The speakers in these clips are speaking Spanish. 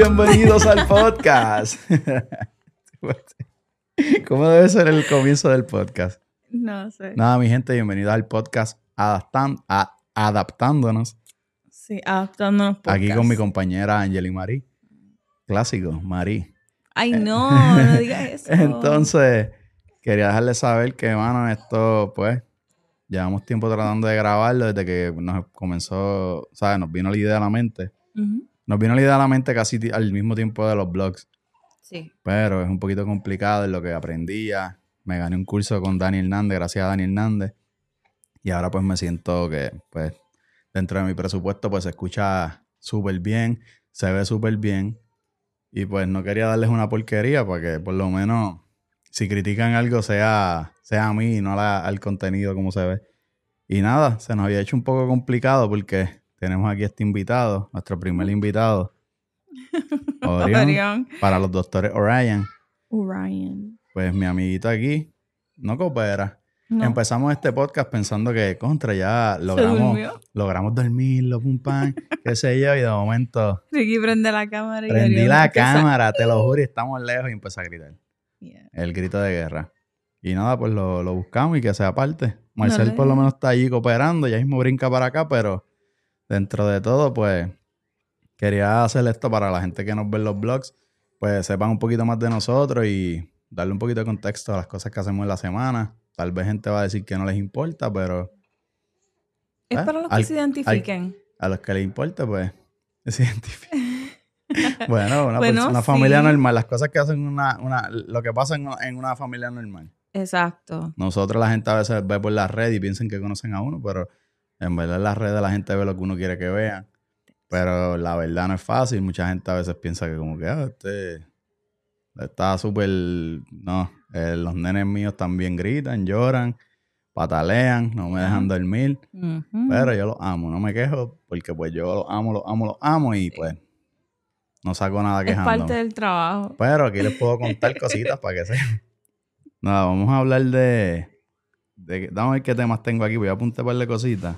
Bienvenidos al podcast. ¿Cómo debe ser el comienzo del podcast? No sé. Nada, mi gente, bienvenidos al podcast Adaptan- a- Adaptándonos. Sí, adaptándonos Aquí podcast. con mi compañera Angeli Marí. Clásico, Marí. Ay, no, no digas eso. Entonces, quería dejarles saber que, mano, esto, pues, llevamos tiempo tratando de grabarlo desde que nos comenzó, ¿sabes? Nos vino la idea a la mente. Ujú. Nos vino la idea a la mente casi al mismo tiempo de los blogs. Sí. pero es un poquito complicado en lo que aprendía. Me gané un curso con Dani Hernández, gracias a Dani Hernández. Y ahora pues me siento que pues dentro de mi presupuesto pues se escucha súper bien, se ve súper bien. Y pues no quería darles una porquería para que por lo menos si critican algo sea, sea a mí y no a la- al contenido como se ve. Y nada, se nos había hecho un poco complicado porque tenemos aquí este invitado, nuestro primer invitado. Orión. para los doctores Orion, Orion. pues mi amiguito aquí no coopera. No. Empezamos este podcast pensando que contra ya logramos, logramos dormirlo, pum pam, qué sé yo, y de momento Ricky prende la cámara y prendí la cámara, te lo juro, y estamos lejos y empecé a gritar. Yeah. El grito de guerra. Y nada, pues lo, lo buscamos y que sea parte. Marcel por lo menos está allí cooperando, ya mismo brinca para acá, pero dentro de todo, pues quería hacer esto para la gente que nos ve en los blogs, pues sepan un poquito más de nosotros y darle un poquito de contexto a las cosas que hacemos en la semana. Tal vez gente va a decir que no les importa, pero Es para los que al- se identifiquen. a los que les importa, pues se identifican. Bueno, una, Bueno, una familia sí. normal, las cosas que hacen una, una, lo que pasa en una- en una familia normal. Exacto. Nosotros la gente a veces ve por la red y piensan que conocen a uno, pero en verdad en las redes la gente ve lo que uno quiere que vean. Pero la verdad no es fácil. Mucha gente a veces piensa que como que ah, este está súper... No, eh, los nenes míos también gritan, lloran, patalean, no me dejan dormir. Pero yo los amo, no me quejo porque pues yo los amo, los amo, los amo y pues no saco nada es quejándome. parte del trabajo. Pero aquí les puedo contar cositas para que sepan. Nada, vamos a hablar de, de. Vamos a ver qué temas tengo aquí. Voy a apuntar un par de cositas.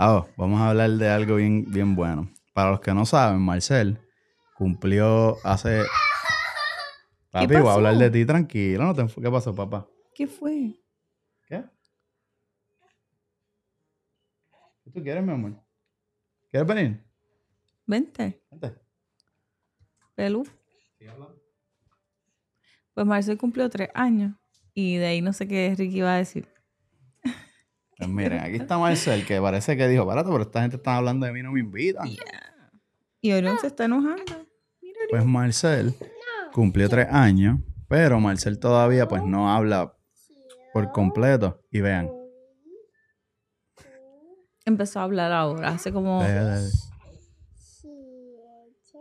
Ah, oh, vamos a hablar de algo bien, bien bueno. Para los que no saben, Marcel cumplió hace. Papi, voy a hablar de ti tranquilo. No te enfo- ¿Qué pasó, papá? ¿Qué fue? ¿Qué? ¿Qué tú quieres, mi amor? ¿Quieres venir? Vente, Vente. Pelú. Pues Marcel cumplió tres años. Y de ahí no sé qué Ricky iba a decir. Pues miren, aquí está Marcel, que parece que dijo, barato, pero esta gente está hablando de mí, no me invitan. Y Orión se está enojando. Mira, Pues Marcel cumplió tres años, pero Marcel todavía pues no habla por completo. Y vean, empezó a hablar ahora. Hace como... ve. siete,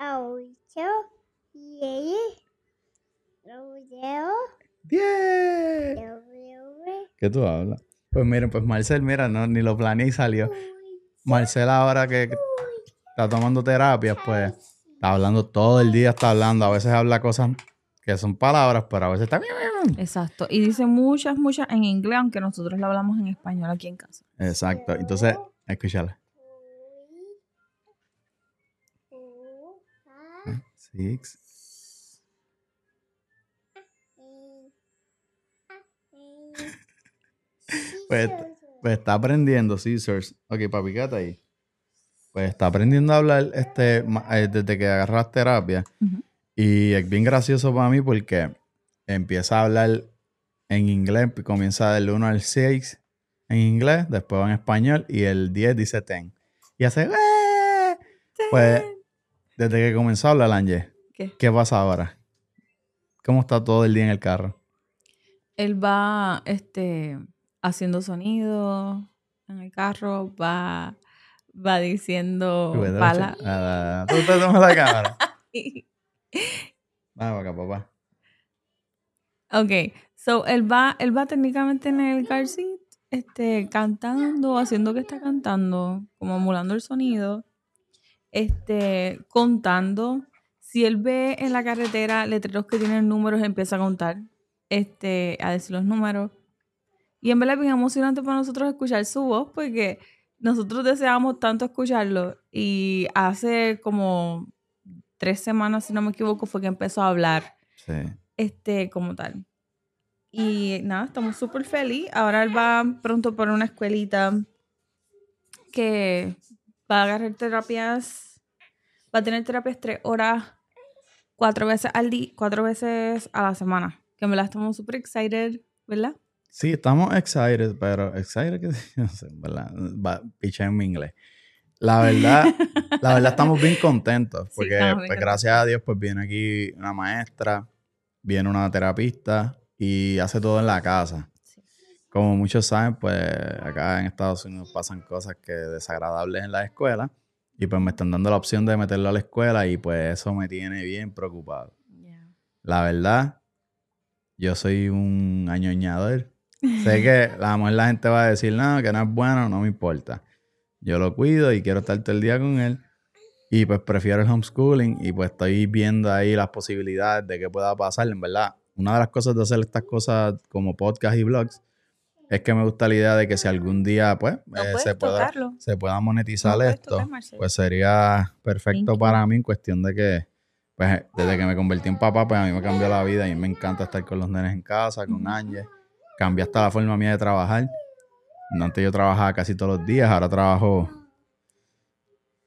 ocho, diez, nueve, ¿Qué tú hablas? Pues miren, pues Marcel, mira, no, ni lo planeé y salió. Marcel ahora que está tomando terapias, pues está hablando todo el día, está hablando. A veces habla cosas que son palabras, pero a veces está... Exacto. Y dice muchas, muchas en inglés, aunque nosotros lo hablamos en español aquí en casa. Exacto. Entonces, escúchala. Six. Pues, pues está aprendiendo, scissors. Ok, papi, quédate ahí. Pues está aprendiendo a hablar este, eh, desde que agarras terapia. Y es bien gracioso para mí porque empieza a hablar en inglés, comienza del 1 al 6 en inglés, después va en español y el 10 dice ten. Y hace... "Eh". Pues desde que comenzó a hablar Angie, ¿Qué? ¿qué pasa ahora? ¿Cómo está todo el día en el carro? Él va este, haciendo sonido en el carro, va, va diciendo pala- Tú te tomas la cámara. Vamos acá, papá. Ok, so él va, él va técnicamente en el car seat, este, cantando, haciendo que está cantando, como emulando el sonido, este, contando. Si él ve en la carretera letreros que tienen números, empieza a contar, este, a decir los números. Y en verdad es bien emocionante para nosotros escuchar su voz, porque nosotros deseábamos tanto escucharlo y hace como tres semanas, si no me equivoco, fue que empezó a hablar, Sí. este, como tal. Y nada, estamos súper felices. Ahora él va pronto por una escuelita que va a agarrar terapias, va a tener terapias tres horas, cuatro veces al día, cuatro veces a la semana. Que me la estamos súper excited, ¿verdad? Sí, estamos excited, pero excited que no sé, ¿verdad? Va, en mi inglés. La verdad, la verdad estamos bien contentos porque bien pues, contentos. gracias a Dios pues viene aquí una maestra, viene una terapista y hace todo en la casa. Sí. Como muchos saben, pues acá en Estados Unidos pasan cosas que desagradables en la escuela y pues me están dando la opción de meterlo a la escuela y pues eso me tiene bien preocupado. La verdad, yo soy un añoñador. Sé que a lo mejor la gente va a decir, no, que no es bueno, no me importa. Yo lo cuido y quiero estar todo el día con él. Y pues prefiero el homeschooling y pues estoy viendo ahí las posibilidades de qué pueda pasar. En verdad, una de las cosas de hacer estas cosas como podcast y blogs es que me gusta la idea de que si algún día pues No eh, se, pueda, se pueda monetizar No esto, tocar, pues sería perfecto Thank para mí en cuestión de que pues desde que me convertí en papá, pues a mí me cambió la vida y me encanta estar con los nenes en casa, con Ángel. Cambié hasta la forma mía de trabajar. Antes yo trabajaba casi todos los días, ahora trabajo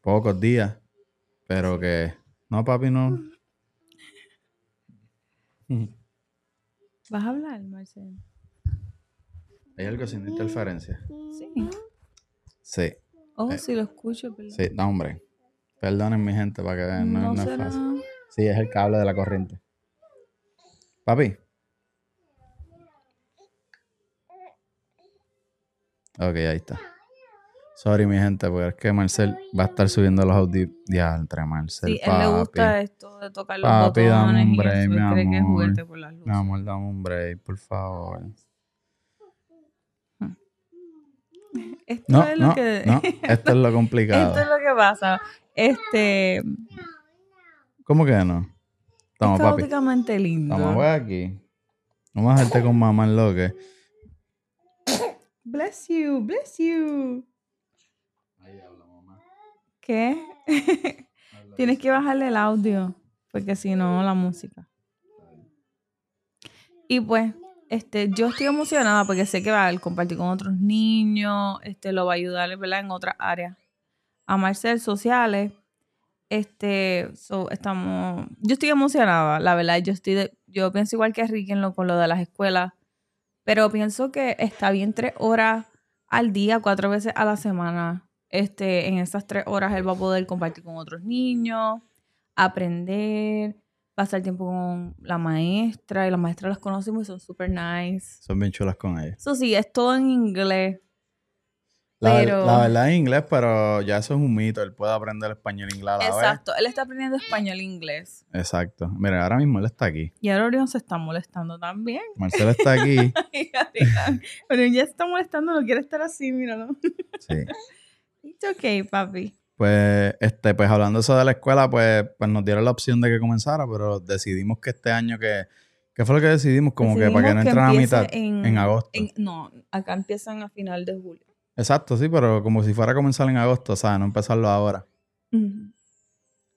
pocos días. Pero que, no papi, no. ¿Vas a hablar, Marcelo? Hay algo sin interferencia. Sí. Sí, Oh, Eh, sí, lo escucho, pero sí, no, hombre. Perdonen mi gente para que vean, no, no, no es fácil. Sí, es el cable de la corriente. Papi. Ok, ahí está. Sorry, mi gente, porque es que Marcel va a estar subiendo los audios. Ya, entre Marcel, Sí, él papi. le gusta esto de tocar los Papi, dame botones un y break, eso, mi él cree que es amor. por las luces. Mi amor, dame un break, por favor. Esto No, es lo no, que... no, esto es lo complicado. Esto es lo que pasa. Este... ¿Cómo que no? Toma, es papi. lindo. Toma, voy aquí. Vamos a dejarte con mamá en lo que. Bless you, bless you. ¿Qué? Tienes que bajarle el audio, porque si no, la música. Y pues, este, yo estoy emocionada porque sé que va a compartir con otros niños, este, lo va a ayudar, ¿verdad? En otras áreas. A Marcel sociales. Este, so, estamos, yo estoy emocionada, la verdad, yo estoy, de- yo pienso igual que Ricky en lo, con lo de las escuelas, pero pienso que está bien tres horas al día, cuatro veces a la semana. Este, en esas tres horas él va a poder compartir con otros niños, aprender, pasar tiempo con la maestra, y la maestra las conocemos y son super nice. Son bien chulas con ella. Eso sí, es todo en inglés. La, ver- Pero- la verdad es inglés, pero ya eso es un mito. Él puede aprender español e inglés a la vez. Exacto, él está aprendiendo español e inglés. Exacto. Mira, ahora mismo él está aquí. Y ahora Orión se está molestando también. Marcelo está aquí. Orión ya está molestando, no quiere estar así, míralo. Sí. It's okay, papi. Pues, este, pues hablando eso de la escuela, pues, pues nos dieron la opción de que comenzara, pero decidimos que este año que. ¿Qué fue lo que decidimos? Como que para que no entran a mitad. En, agosto. en- no, acá empiezan a final de julio. Exacto, sí, pero como si fuera a comenzar en agosto, o sea, no empezarlo ahora.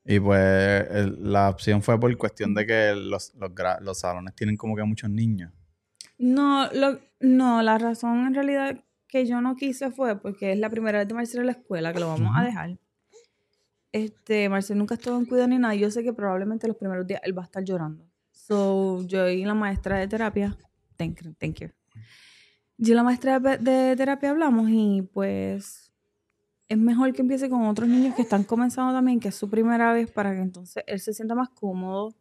Y pues el- la opción fue por cuestión de que los, los, los salones tienen como que muchos niños. No, lo, no, la razón en realidad que yo no quise fue porque es la primera vez de Marcel en la escuela que lo vamos a dejar. Este, Marcel nunca estuvo en cuidado ni nada. Yo sé que probablemente los primeros días él va a estar llorando. So, yo y la maestra de terapia, thank thank you. Yo la maestra de terapia hablamos y pues es mejor que empiece con otros niños que están comenzando también, que es su primera vez, para que entonces él se sienta más cómodo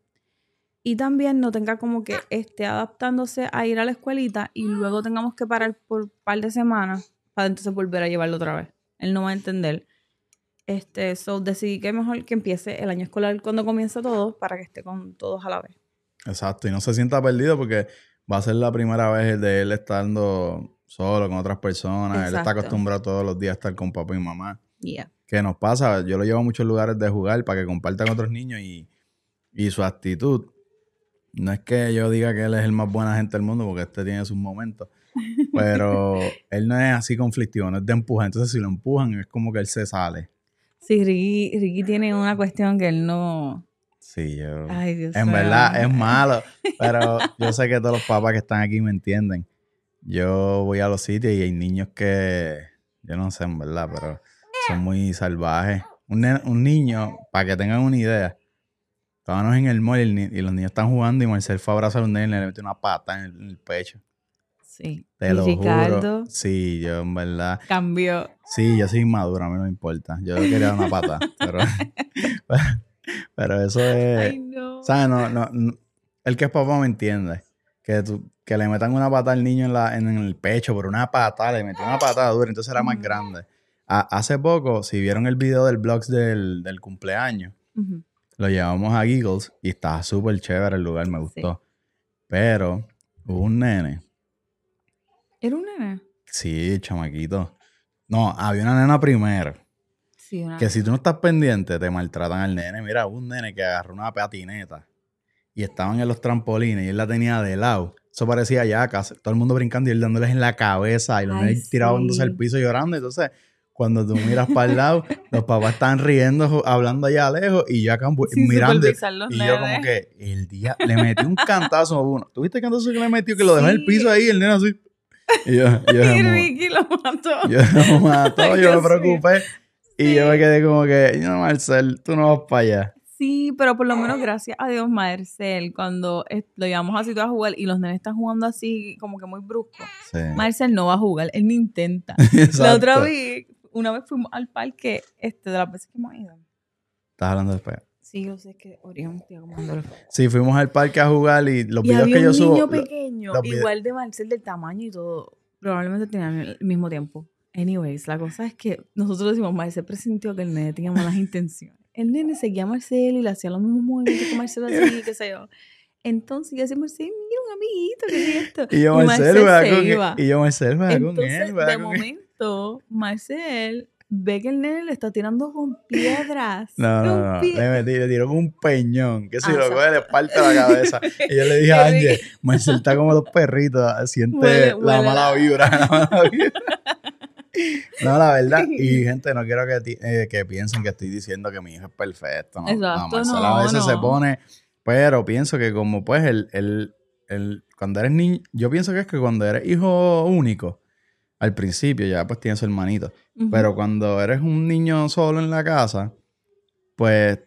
y también no tenga como que esté adaptándose a ir a la escuelita y luego tengamos que parar por un par de semanas para entonces volver a llevarlo otra vez. Él no va a entender. Este, so decidí que mejor que empiece el año escolar cuando comienza todo para que esté con todos a la vez. Exacto, y no se sienta perdido porque va a ser la primera vez de él estando solo con otras personas. Él está acostumbrado todos los días a estar con papá y mamá. Yeah. ¿Qué nos pasa? Yo lo llevo a muchos lugares de jugar para que comparta con otros niños y, y su actitud. No es que yo diga que él es el más buena gente del mundo porque este tiene sus momentos. Pero él no es así conflictivo, no es de empujar. Entonces, si lo empujan, es como que él se sale. Sí, Ricky, Ricky tiene una cuestión que él no. Sí, yo. Ay, Dios En verdad es malo, pero yo sé que todos los papás que están aquí me entienden. Yo voy a los sitios y hay niños que, yo no sé en verdad, pero son muy salvajes. Un, un niño, para que tengan una idea, estábamos en el mall y, los niños están jugando y Marcel fue a abrazar a un nene y le metió una pata en el, en el pecho. Sí. Te y lo Ricardo juro. Sí, yo en verdad. cambió. Sí, yo soy inmaduro, a mí no me importa. Yo quería dar una pata, pero, pero eso es... Ay, no. ¿Sabes? No, no, no- el que es papá me entiende. Que, tú- que le metan una pata al niño en, la, en el pecho, por una pata, le metió una patada dura, entonces era más grande. A- hace poco, si vieron el video del vlogs del, del cumpleaños, lo llevamos a Giggles y estaba súper chévere el lugar, me gustó. Pero hubo un nene, Era un nene. sí, chamaquito. No, había una nena primero. Sí, una. Que si tú no estás pendiente, te maltratan al nene. Mira, un nene que agarró una patineta y estaban en los trampolines y él la tenía de lado. Eso parecía ya casi todo el mundo brincando y él dándoles en la cabeza y los Ay, nenes tirándose sí. al piso llorando. Entonces, cuando tú miras para el lado, los papás están riendo, hablando allá lejos y yo acá mirando. Y yo como que el día le metí un cantazo a uno. ¿Tuviste el cantazo que le metió? Que lo dejó en el piso ahí, el nene así. Y yo, Y Ricky lo mató. yo me mató, Ay, yo me mío. Y yo me quedé como que, no, Marcel, tú no vas para allá. Sí, pero por lo menos gracias a Dios, Marcel, cuando lo llevamos así todo a jugar y los nenes están jugando así como que muy brusco, Sí. Marcel no va a jugar, él ni intenta. La otra vez, una vez fuimos al parque, este, de las veces que hemos ido. Estás hablando después. Sí, yo sé que Orión estoy acomodando Sí, fuimos al parque a jugar y los Y videos había que yo un subo. niño lo- pequeño, igual de Marcel, del tamaño y todo. Probablemente tenían el mismo tiempo. Anyways, la cosa es que nosotros decimos, Marcel presintió que el nene tenía malas intenciones. El nene seguía a Marcel y le hacía los mismos movimientos que Marcel hacía, qué sé yo. Entonces yo decía, Marcel, mira un amiguito, ¿qué es esto? y yo, Marcel, se iba. él. Y yo, Marcel, con Entonces, él. de con momento, Marcel ve que el nene le está tirando con piedras. No, no, con no. Le, le tiró con un peñón. Que si Ah, lo coge, le parte la cabeza. Y yo le dije a. Ángel, Marcel está como los perritos. Siente Huele- la huele mala la- vibra. La mala vibra. No, la verdad. Y gente, no quiero que, eh, que piensen que estoy diciendo que mi hijo es perfecto. No, Exacto, no, a veces se pone. Pero pienso que como pues el, el, el- cuando eres niño, yo pienso que es que cuando eres hijo único, al principio ya pues tienes hermanito. Pero cuando eres un niño solo en la casa, pues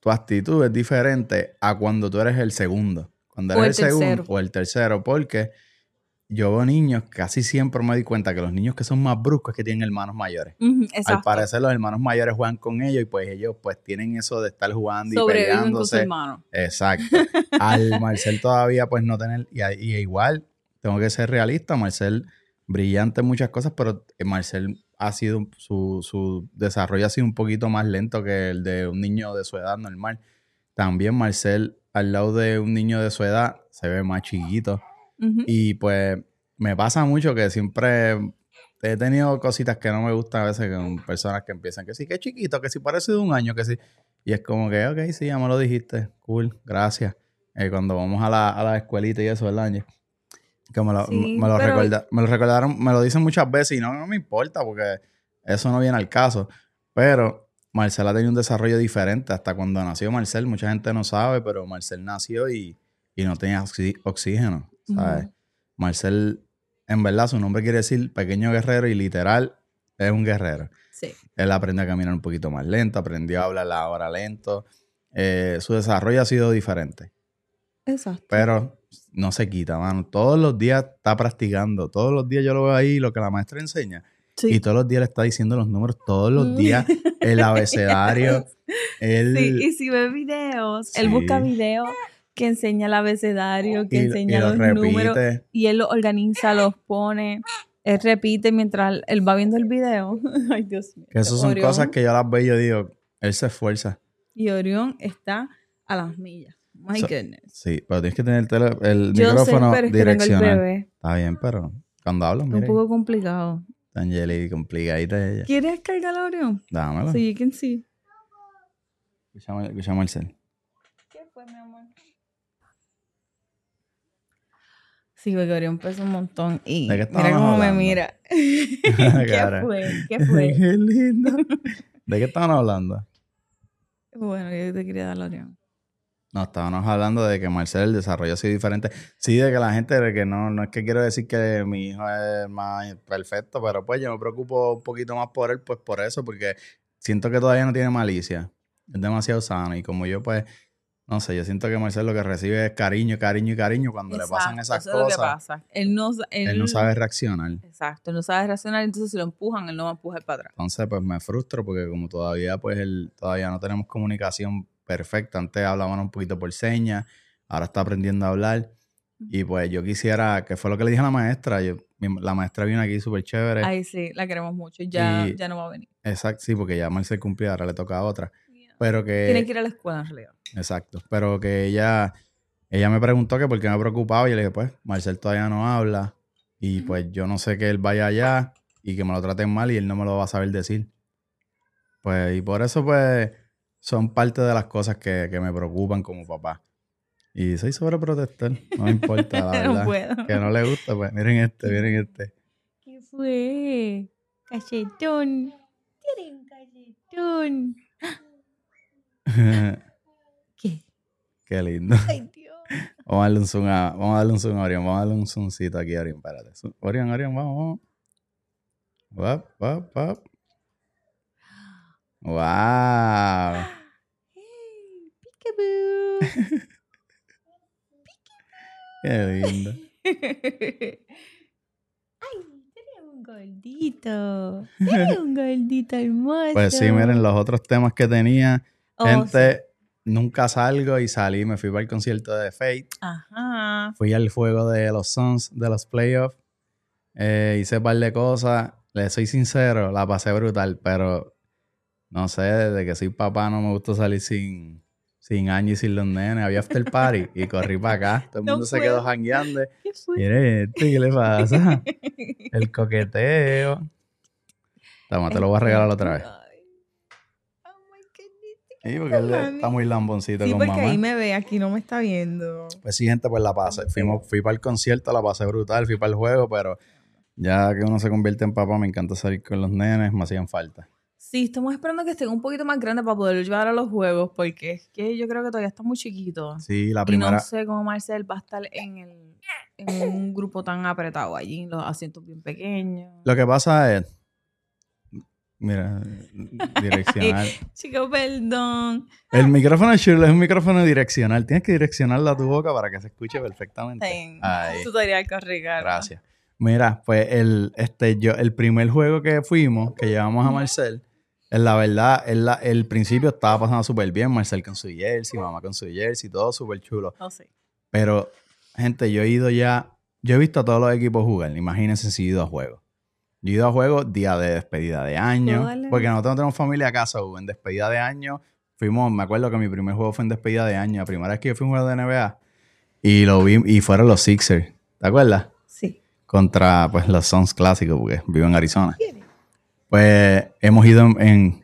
tu actitud es diferente a cuando tú eres el segundo. Cuando O eres el el, segundo o el tercero, porque yo veo niños, casi siempre me di cuenta que los niños que son más bruscos es que tienen hermanos mayores. Al exacto. parecer los hermanos mayores juegan con ellos y pues ellos pues tienen eso de estar jugando y Sobreviven con su peleándose. hermano. Exacto. Al Marcel todavía pues no tener, y, y igual, tengo que ser realista, Marcel brillante en muchas cosas, pero eh, Marcel ha sido, su, su desarrollo ha sido un poquito más lento que el de un niño de su edad normal. También Marcel, al lado de un niño de su edad, se ve más chiquito. Y pues me pasa mucho que siempre he tenido cositas que no me gustan a veces con personas que empiezan que sí, que chiquito, que sí parece de un año, que sí. Y es como que, ok, sí, ya me lo dijiste, cool, gracias. Eh, cuando vamos a la, a la escuelita y eso, ¿verdad, Ángel? Que me lo, Sí, me, lo pero- recorda- me lo recordaron, me lo dicen muchas veces y no, no me importa porque eso no viene al caso. Pero Marcel ha tenido un desarrollo diferente. Hasta cuando nació Marcel, mucha gente no sabe, pero Marcel nació y, y no tenía oxígeno, Marcel, en verdad, su nombre quiere decir pequeño guerrero y literal es un guerrero. Sí. Él aprendió a caminar un poquito más lento, aprendió a hablar ahora lento. Eh, su desarrollo ha sido diferente, Exacto. pero no se quita, mano. Todos los días está practicando. Todos los días yo lo veo ahí, lo que la maestra enseña. Sí. Y todos los días le está diciendo los números, todos los Mm. días, el abecedario. Sí, y si ve videos, él busca videos que enseña el abecedario, que y- y enseña lo los números, y él los organiza, los pone, él repite mientras él va viendo el video. Ay, Dios mío. Que esas son Orión- cosas que yo las veo y yo digo, él se esfuerza. Y Orión está a las millas. My So- goodness. Sí, pero tienes que tener el, tele- el Yo sé, micrófono es que el direccional. Está bien, pero cuando hablas, Un mira, poco complicado. Angeli, complicadita ella. ¿Quieres cargar a Orión? Dámelo. So you can see. Escuchamos el cel. ¿Qué fue, mi amor? Sí, porque Orión pesa un montón. Y ¿De qué mira cómo me hablando? mira. ¿Qué fue? ¿Qué fue? Qué lindo. ¿De qué estaban hablando? bueno, yo te quería dar Orión. No, estábamos hablando de que Marcel el desarrollo ha sido diferente. Sí, de que la gente, de que no, no es que quiero decir que mi hijo es más perfecto, pero pues yo me preocupo un poquito más por él, pues por eso, porque siento que todavía no tiene malicia. Es demasiado sano. Y como yo, pues, no sé, yo siento que Marcel lo que recibe es cariño, cariño y cariño. Cuando le pasan esas eso es lo que cosas, pasa. Él no, él, él no sabe reaccionar. Exacto, él no sabe reaccionar, entonces si lo empujan, él no va a empujar para atrás. Entonces, pues me frustro porque como todavía, pues, él, todavía no tenemos comunicación perfecta. Antes hablábamos un poquito por señas, ahora está aprendiendo a hablar. Y pues yo quisiera, que fue lo que le dije a la maestra, yo, la maestra vino aquí súper chévere. Ay, sí, la queremos mucho. Ya, Y- ya no va a venir. Exacto, sí, porque ya Marcel cumplió, ahora le toca a otra. Pero que... Tiene que ir a la escuela en realidad. Exacto. Pero que ella, ella me preguntó que por qué me preocupaba y yo le dije, pues, Marcel todavía no habla y pues yo no sé que él vaya allá y que me lo traten mal y él no me lo va a saber decir. Pues, y por eso, pues, son parte de las cosas que, que me preocupan como papá. Y soy sobreprotector, no me importa, la no verdad. puedo. Que no le gusta, pues, miren este, miren este. ¿Qué fue? Cachetón. Tiene un cachetón. ¿Qué? Qué lindo. Ay, Dios. Vamos a darle un zoom a, vamos a darle un zoom a Orión, vamos a darle un zoomcito aquí a Orión, espérate. Orión, Orión, vamos, vamos. Wap, wap. Wow. Hey, peekaboo. Qué lindo. Ay, tenemos un gordito. Tenemos un gordito hermoso. Pues sí, miren los otros temas que tenía. Oh, Gente, nunca salgo y salí, me fui para el concierto de Fate. Ajá. Fui al juego de los Suns, de los playoffs. Eh, hice un par de cosas. Les soy sincero, la pasé brutal, pero no sé, desde que soy papá no me gusta salir sin, sin Angie y sin los nenes. Había after party y corrí para acá. Todo el No mundo se quedó jangueando. ¿Qué fue? Mire, ¿qué le pasa? El coqueteo. Toma, te lo voy a regalar otra vez. Sí, porque él está muy lamboncito Sí, con porque mamá. ahí me ve, aquí no me está viendo. Pues sí, gente, pues la pasé. Fuimos, fui para el concierto, la pasé brutal, fui para el juego, pero ya que uno se convierte en papá, me encanta salir con los nenes, me hacían falta. Sí, estamos esperando que estén un poquito más grandes para poder llevar a los juegos, porque es que yo creo que todavía está muy chiquito. Sí, la Y primera, no sé cómo Marcel va a estar en, el, en un grupo tan apretado allí, los asientos bien pequeños. lo que pasa es, mira, direccional. Chico, perdón. El micrófono de Shirley es un micrófono direccional, tienes que direccionarlo a tu boca para que se escuche perfectamente. Ten, Ahí. Tutorial corrigar. Gracias. Mira, pues el, este, yo, el primer juego que fuimos, que llevamos a Marcel, en la verdad, en la- el principio estaba pasando súper bien. Marcel con su jersey, mamá con su jersey, todo súper chulo. No sé. Pero, gente, yo he ido ya, yo he visto a todos los equipos jugar. Imagínense si he ido a juegos. Yo he ido a juegos día de despedida de año, porque nosotros no tenemos familia a casa, hubo en despedida de año. Fuimos, me acuerdo que mi primer juego fue en despedida de año, la primera vez que yo fui a un juego de NBA, y lo vi, y fueron los Sixers. ¿Te acuerdas? Sí. contra pues los Suns clásicos porque vivo en Arizona. Pues hemos ido en, en-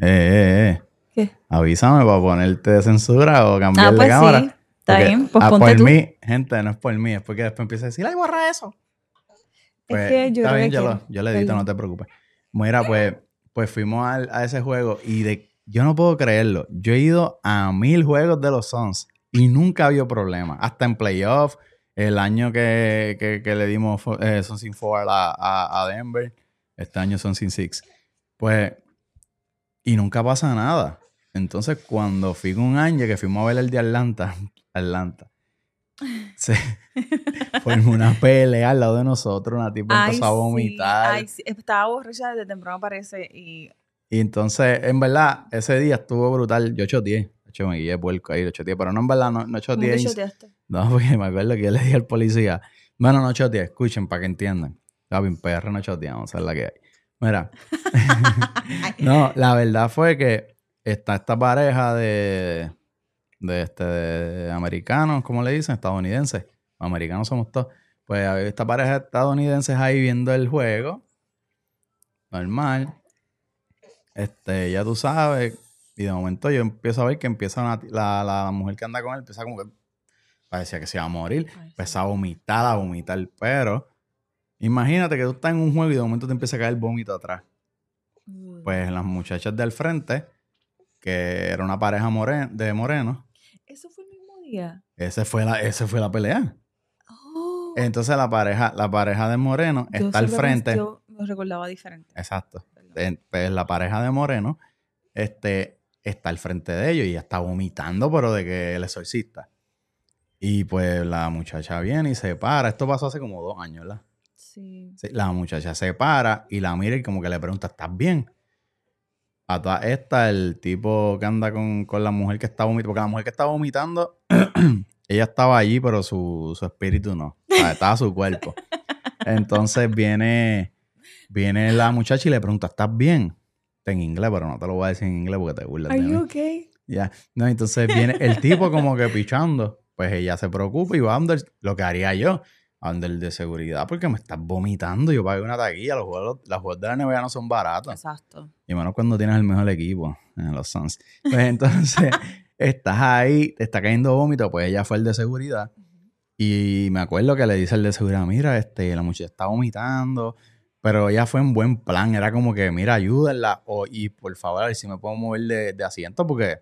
eh, eh, eh, ¿Qué? avísame para ponerte de censura o cambiar Ah, de pues cámara. sí. Está bien. Pues ah, ponte por tú. mí, gente, no es por mí, es porque después empieza a decir, ay, borra eso. Pues, es que yo está creo bien, que yo, lo, yo le edito, no te preocupes. Mira, pues, pues fuimos al- a ese juego y de, yo no puedo creerlo. Yo he ido a mil juegos de los Suns y nunca ha habido problema. Hasta en playoff, el año que, que- que le dimos eh, Suns in Four a, a- a Denver, este año Suns in Six. Pues, y nunca pasa nada. Entonces, cuando fui con Ángel, que fuimos a ver el de Atlanta, Atlanta, se formó una pelea al lado de nosotros, una tipa empezó a vomitar. Ay, sí. Estaba borracha desde temprano, parece. Y Y entonces, en verdad, ese día estuvo brutal. Yo choteé. Yo me guié puerco ahí, lo choteé. Pero no, en verdad, no, no ¿cómo choteé. te ins- choteaste? No, porque me acuerdo que yo le dije al policía. Bueno, no choteé. Escuchen para que entiendan. Papi, en PR no choteamos, es la que hay. Mira. no, la verdad fue que está esta pareja de, de, este, de americanos, ¿cómo le dicen? Estadounidenses. Americanos somos todos. Pues había esta pareja de estadounidenses ahí viendo el juego. Normal. Este, ya tú sabes. Y de momento yo empiezo a ver que empieza una- la, la mujer que anda con él, empieza como que parecía que se iba a morir. Empezaba a vomitar, a vomitar, pero imagínate que tú estás en un juego y de momento te empieza a caer vómito atrás. Pues las muchachas del frente, que era una pareja de morenos, ese fue la, ese fue la pelea. Oh. Entonces la pareja, la pareja de moreno Yo está al frente. Yo lo recordaba diferente. Exacto. Perdón. Pues la pareja de moreno este, está al frente de ellos y está vomitando, pero de que el exorcista. Y pues la muchacha viene y se para. Esto pasó hace como dos años, ¿verdad? Sí. Sí, la muchacha se para y la mira y como que le pregunta, ¿estás bien? A toda esta, el tipo que anda con, con la mujer que está vomitando, porque la mujer que está vomitando, ella estaba allí, pero su, su espíritu no. O sea, estaba su cuerpo. Entonces viene, viene la muchacha y le pregunta, ¿estás bien? Está en inglés, pero no te lo voy a decir en inglés porque te burlas you okay? Ya. No, entonces viene el tipo como que pichando. Pues ella se preocupa y va a donde lo que haría yo. El de seguridad porque me estás vomitando. Yo pagué una taquilla. Los juegos, los juegos de la NBA no son baratos. Exacto. Y menos cuando tienes el mejor equipo en los Suns. Pues entonces estás ahí, te está cayendo vómito. Pues ella fue el de seguridad. Y me acuerdo que le dice el de seguridad, mira, este, la muchacha está vomitando. Pero ella fue en buen plan. Era como que, mira, ayúdenla. O, y por favor, a ver si me puedo mover de, de asiento porque...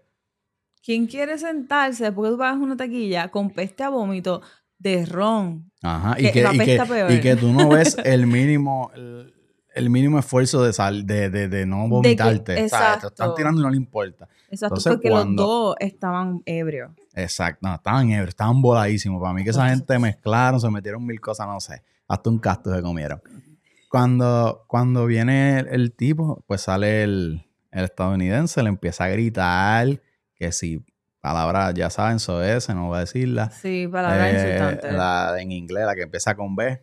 ¿Quién quiere sentarse después que tú pagas una taquilla con peste a vómito de ron? Ajá, y Que y, que, y que tú no ves el mínimo, el, el mínimo esfuerzo de, sal, de, de, de no vomitarte. o sea, te exacto. están tirando y no le importa. Exacto, Entonces, porque cuando- los dos estaban ebrios. Exacto, no, estaban ebrios, estaban voladísimos. Para mí que esa Entonces- gente mezclaron, se metieron mil cosas, no sé. Hasta un casto se comieron. Cuando, cuando viene el, el tipo, pues sale el, el estadounidense, le empieza a gritar que si palabras, ya saben, eso es, no voy a decirla. Sí, palabras Eh, insultantes. La en inglés, la que empieza con B.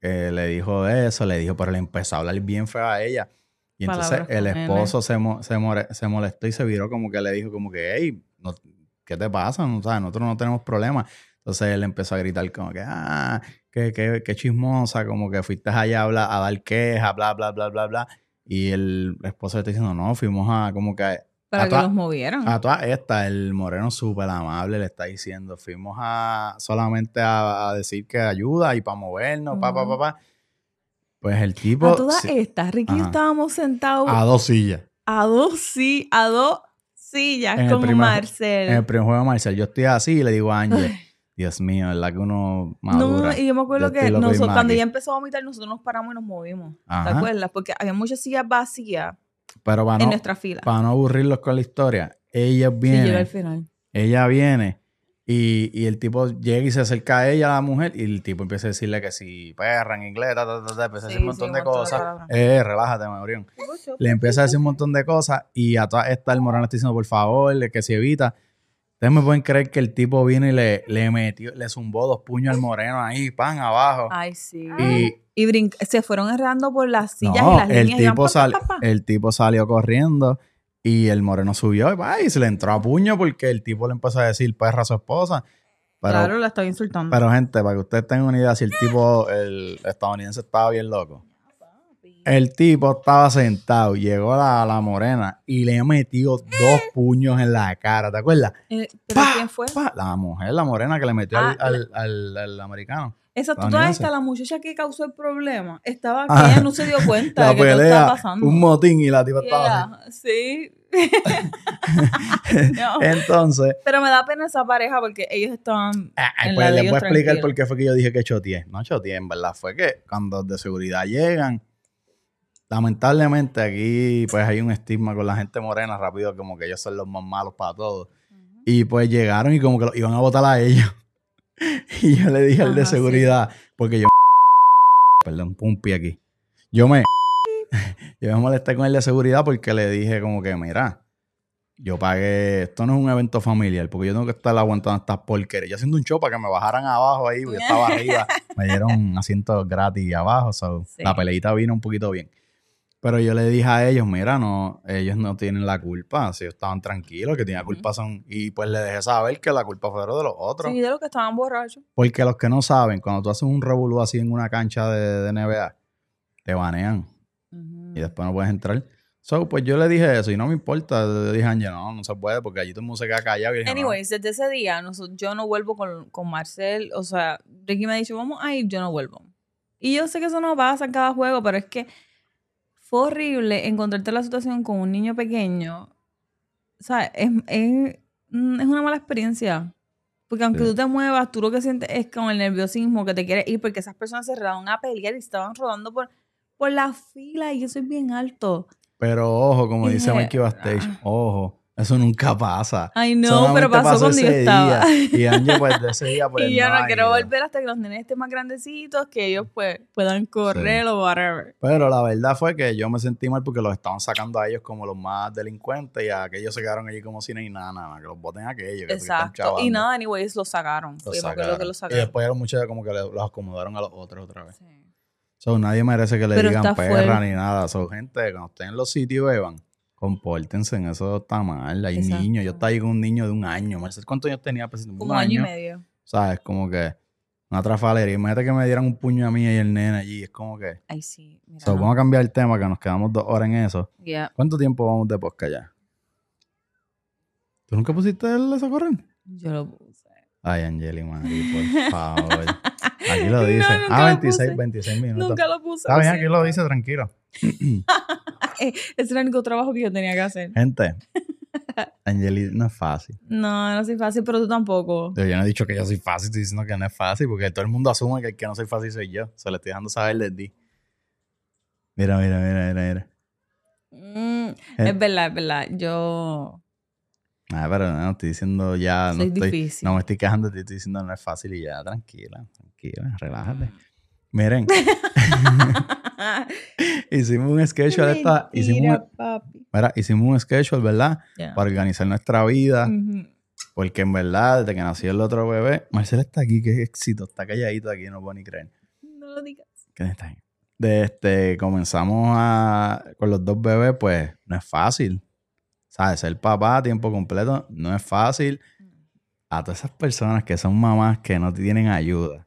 que le dijo eso, le dijo, pero le empezó a hablar bien feo a ella. Y entonces el esposo se, mo- se, se molestó y se viró como que le dijo como que, hey, no- ¿qué te pasa? No, sabes, nosotros no tenemos problemas. Entonces él empezó a gritar como que, ah, qué, qué, qué chismosa, como que fuiste allá a, hablar- a dar queja, bla, bla, bla, bla, bla. Y el esposo le está diciendo, no, fuimos a como que para a que toda- los movieran. a toda esta, el moreno súper amable le está diciendo, fuimos a solamente a, a decir que ayuda y para movernos, pa, pa, pa, pa. Pues el tipo... a todas estas, Ricky Ajá. estábamos sentados a dos sillas. a dos, sí, a dos sillas En con primer- Marcel. En el primer juego de Marcel, yo estoy así y le digo a Ángel. Dios mío, ¿verdad que uno madura? No, y yo me acuerdo Yo que nosotros, cuando ella empezó a vomitar, nosotros nos paramos y nos movimos. ¿Te acuerdas? Porque había muchas sillas vacías Pero para en no, nuestra fila. para no aburrirlos con la historia, ella Sí, viene, llega al final. ella viene y, y el tipo llega y se acerca a ella, a la mujer, y el tipo empieza a decirle que si perra en inglés, ta, ta, ta, ta, empieza a decir un sí, montón un de montón cosas. eh, relájate, Maurión. Le empieza a decir un montón de cosas y a todas estas el moreno le está diciendo, por favor, que se evita. Ustedes me pueden creer que el tipo vino y le, le metió, le zumbó dos puños al moreno ahí, pan abajo. Ay, sí. y Y brin- se fueron errando por las sillas no, y las el líneas. iban tipo, pa, pa, pa. el tipo salió corriendo y el moreno subió y, se le entró a puño porque el tipo le empezó a decir perra a su esposa. Pero, claro, la estaba insultando. pero gente, para que ustedes tengan una idea, si el tipo, el estadounidense estaba bien loco. El tipo estaba sentado, llegó la, la morena y le metió dos puños en la cara, ¿te acuerdas? Eh, ¿Pero quién fue? La mujer, la morena que le metió Ah, al, al, al- al americano. Esa toda esta, la muchacha que causó el problema, estaba que Ah, ella no se dio cuenta La de que todo pelea, estaba pasando. un motín y la tipa estaba así. sí. No, Entonces, Pero me da pena esa pareja porque ellos estaban. ah, En pues la les voy a explicar por qué fue que yo dije que choteé. No choteé, en verdad. Fue que cuando de seguridad llegan, lamentablemente aquí pues hay un estigma con la gente morena rápido, como que ellos son los más malos para todo. Y pues llegaron y como que los iban a votar a ellos. y yo le dije al de Ajá, sí. seguridad, porque yo perdón, pumpi aquí. Yo me yo me molesté con el de seguridad porque le dije como que, mira, yo pagué, esto no es un evento familiar, porque yo tengo que estar aguantando estas porquerías. Yo haciendo un show para que me bajaran abajo ahí, porque yo estaba arriba, me dieron asientos gratis abajo, so, Sí. la peleita vino un poquito bien. Pero yo le dije a ellos, mira, no, ellos no tienen la culpa, si ellos estaban tranquilos, que tienen Ujú. culpa son, y pues le dejé saber que la culpa fue de los otros. Sí, de los que estaban borrachos. Porque los que no saben, cuando tú haces un revolú así en una cancha de, de NBA, te banean y después no puedes entrar. So, pues yo le dije eso y no me importa. Le dije a Ángel, no, no se puede porque allí todo el mundo se queda callado. Y dije, no. Anyways, desde ese día noso- yo no vuelvo con, con Marcel. O sea, Ricky me ha dicho, vamos a ir, yo no vuelvo. Y yo sé que eso no pasa en cada juego, pero es que fue horrible encontrarte en la situación con un niño pequeño. O sea, es, es, mm, es una mala experiencia. Porque aunque Sí. tú te muevas, tú lo que sientes es como el nerviosismo que te quieres ir porque esas personas se rodaron a pelear y estaban rodando por, por la fila y eso es bien alto. Pero ojo, como Y dice Mikey Bastage, ah. ojo, eso nunca pasa. Ay, no, pero Solamente pasó cuando yo estaba. día. Y Ángel, pues, de ese día, pues, y yo no, quiero volver hasta que los nenes estén más grandecitos, que ellos pues puedan correr o whatever. Pero la verdad fue que yo me sentí mal porque los estaban sacando a ellos como los más delincuentes y a aquellos se quedaron allí como si no hay nada, nada, que los boten a aquellos. Exacto. Y nada, anyways, los sacaron. Los que sacaron. que los Y sacaron. después los muchachos como que los acomodaron a los otros otra vez. Sí. So, nadie merece que le Pero digan perra fuerte. ni nada. So, gente, cuando estén en los sitios, beban, compórtense en eso está mal. Hay Exacto. niños. Yo estaba ahí con un niño de un año. Marcel, ¿cuántos años tenía? Pues, un Como año y medio. ¿Sabes? Como que una trafalería. Imagínate que me dieran un puño a mí y el nene allí. Es como que... Ay, sí. Mira. So, vamos a cambiar el tema, que nos quedamos dos horas en eso. Yeah. ¿Cuánto tiempo vamos de podcast ya? ¿Tú nunca pusiste el correr? Yo lo puse. Ay, Angeli Mari, por favor. Aquí lo dice. ah, lo 26, puse. 26 minutos. Nunca lo puse. Está bien, aquí lo dice, tranquilo. Ese era el único trabajo que yo tenía que hacer. Gente, Angeli no es fácil. No, no soy fácil, pero tú tampoco. Yo no he dicho que yo soy fácil, estoy diciendo que no es fácil, porque todo el mundo asume que el que no soy fácil soy yo. Se le estoy dejando saber de ti. Mira, mira, mira, mira, mira. Mm, Eh. es verdad, es verdad. Yo Ah, pero no, estoy diciendo ya, no soy estoy, difícil. no me estoy quejando de ti, estoy diciendo no es fácil y ya, tranquila, tranquila, relájate. Miren, hicimos un schedule esta, hicimos, papi. mira, hicimos un schedule, ¿verdad? Para organizar nuestra vida, porque en verdad, desde que nació el otro bebé, Marcela está aquí, qué éxito, está calladito aquí, no puedo ni creer. No lo digas. ¿Quién está ahí? De este, comenzamos a, con los dos bebés, pues no es fácil. ¿Sabes? Ser papá a tiempo completo no es fácil. A todas esas personas que son mamás que no tienen ayuda.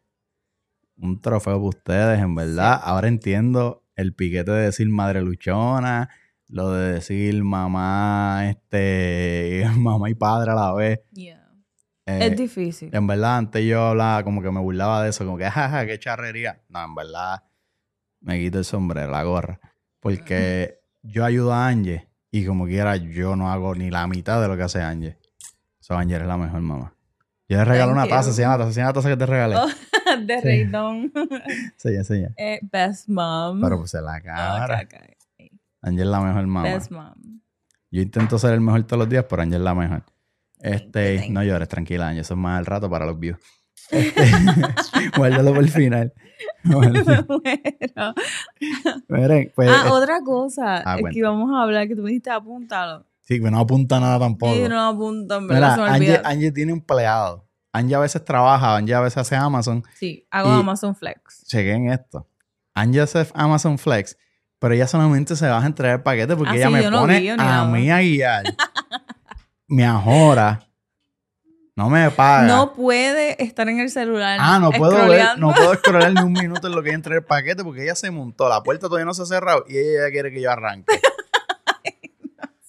Un trofeo para ustedes, en verdad. Ahora entiendo el piquete de decir madre luchona, lo de decir mamá, este, mamá y padre a la vez. Yeah. Eh, es difícil. en verdad, antes yo hablaba como que me burlaba de eso, como que, jaja, qué charrería. No, en verdad, me quito el sombrero, la gorra. Porque yo ayudo a Angie y como quiera, yo no hago ni la mitad de lo que hace Angie. So, Angie es la mejor mamá. Yo le regalé una taza, se llama taza, se llama taza que te regalé. Oh, de Sí. Reydon. Enseña, enseña. eh, best mom. Pero pues en la cara. Angie es la mejor mamá. Best mom. Yo intento ser el mejor todos los días, pero es la mejor. Este, thank no llores, tranquila, Angie. Eso es más al rato para los views. Este, guárdalo por el final. Muero. Miren, pues, ah, otra cosa. ah, es que vamos a hablar, que tú me dijiste apúntalo. Sí, que no apunta nada tampoco. Y no apuntan, Mira, ¿verdad? Se me Angie. Angie tiene empleado. Angie a veces trabaja, Angie a veces hace Amazon. Sí, hago Amazon Flex. Chequen esto. Angie hace Amazon Flex, pero ella solamente se baja a entregar el paquete porque Ah, ella sí, me no pone a nada. mí a guiar. me ajora. No me paga. No puede estar en el celular. Ah, no puedo ver, no puedo scrollar ni un minuto en lo que entrega el paquete porque ella se montó. La puerta todavía no se ha cerrado y ella ya quiere que yo arranque.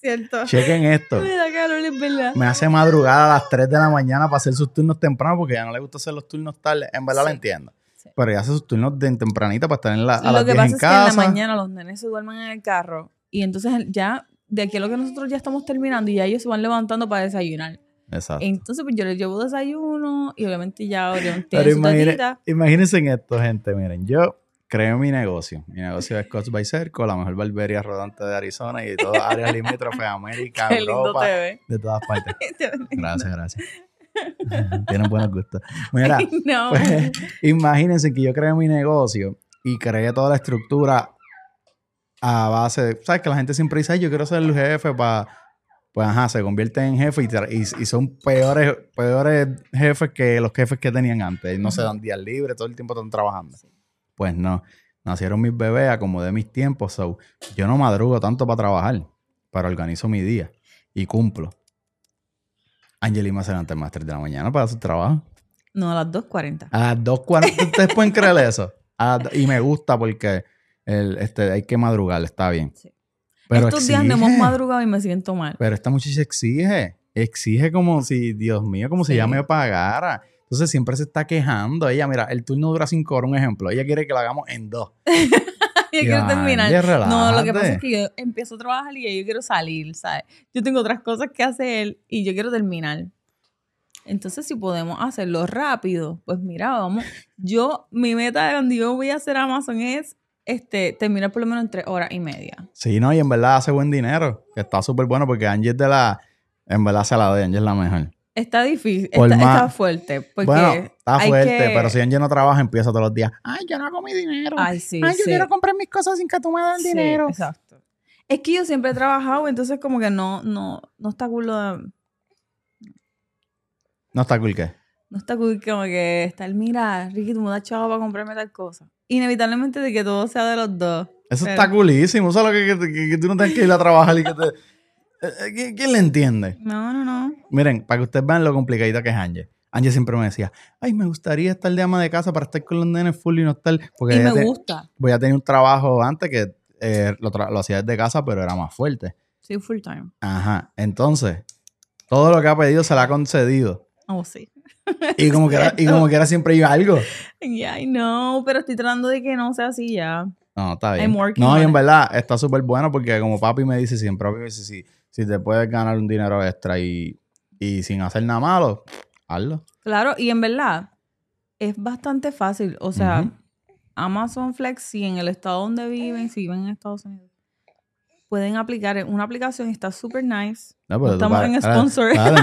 Cierto. Chequen esto. Me da calor, es verdad. Me hace madrugada a las 3 de la mañana para hacer sus turnos temprano porque ya no le gusta hacer los turnos tarde. En verdad Sí. la entiendo. Sí. Pero ella hace sus turnos de tempranita para estar en la, a Lo las que 10 pasa en es que en la mañana los nenes se duermen en el carro y entonces ya de aquí a lo que nosotros ya estamos terminando y ya ellos se van levantando para desayunar. Exacto. Entonces pues yo les llevo desayuno y obviamente ya Orión Pero tiene tatita. imagínense en esto, gente. Miren, yo creo mi negocio. Mi negocio es Scotch by Cerco, la mejor barbería rodante de Arizona y de todas áreas limítrofes, América, Qué Europa, de todas partes. Gracias, gracias. Tienen buenos gustos. Mira, no. Pues, imagínense que yo creé mi negocio y creé toda la estructura a base de, ¿sabes? Que la gente siempre dice, "Ay, yo quiero ser el jefe para, pues ajá, se convierten en jefe y, tra- y- y son peores, peores jefes que los jefes que tenían antes. No se dan días libres, todo el tiempo están trabajando. Pues no, nacieron mis bebés, acomodé mis tiempos, so, yo no madrugo tanto para trabajar, pero organizo mi día y cumplo. Angelima se levanta a las 3 de la mañana para su trabajo. No, a las 2.40. A las 2.40. ¿Ustedes pueden creer eso? A y me gusta porque el, este, hay que madrugar, está bien. Sí. Pero Estos días no hemos madrugado y me siento mal. Pero esta muchacha exige. Exige como si, Dios mío, como si Sí. ella me pagara. Entonces siempre se está quejando. Ella, mira, el turno dura cinco horas, un ejemplo. Ella quiere que lo hagamos en dos. yo quiero terminar. No, lo que pasa es que yo empiezo a trabajar y yo quiero salir, ¿sabes? Yo tengo otras cosas que hacer y yo quiero terminar. Entonces, si podemos hacerlo rápido, pues mira, vamos. Yo, mi meta de cuando yo voy a hacer Amazon es este, terminar por lo menos en tres horas y media. Sí, no, y en verdad hace buen dinero. Que está súper bueno porque Angie es de la. En verdad se la doy, Angie es la mejor. Está difícil, está, fuerte. Porque bueno, está fuerte, que- pero si Angie no trabaja, empieza todos los días. Ay, yo no hago mi dinero. Ay, sí, Ay, yo sí. quiero comprar mis cosas sin que tú me des el Sí, dinero. exacto. Es que yo siempre he trabajado, entonces como que no, no, no está cool lo de- No está cool, ¿qué? No está cool como que estar, mira, Ricky, tú me das chavo para comprarme tal cosa. Inevitablemente de que todo sea de los dos. Eso Pero- está coolísimo. Solo que, que, que- que tú no tengas que ir a trabajar y que te. Eh, eh, ¿qui- ¿Quién le entiende? No, no, no. Miren, para que ustedes vean lo complicadita que es Angie. Angie siempre me decía, ay, me gustaría estar de ama de casa para estar con los nenes full y no estar. Porque Y me te- gusta. voy a tener un trabajo antes que eh, lo, lo hacía desde casa, pero era más fuerte. Sí, full time. Ajá. Entonces, todo lo que ha pedido se le ha concedido. Oh, sí. Y como que era, y como que era siempre iba algo. Yeah, I know, pero estoy tratando de que no sea así ya. No, está bien. I'm No, y en it. verdad está súper bueno porque como papi me dice siempre, papi me dice, si, si te puedes ganar un dinero extra y, y sin hacer nada malo, hazlo. Claro, y en verdad es bastante fácil. O sea. Amazon Flex, si en el estado donde viven, si viven en Estados Unidos, pueden aplicar en una aplicación y está súper nice. No, pero Estamos para- en sponsor. espérate,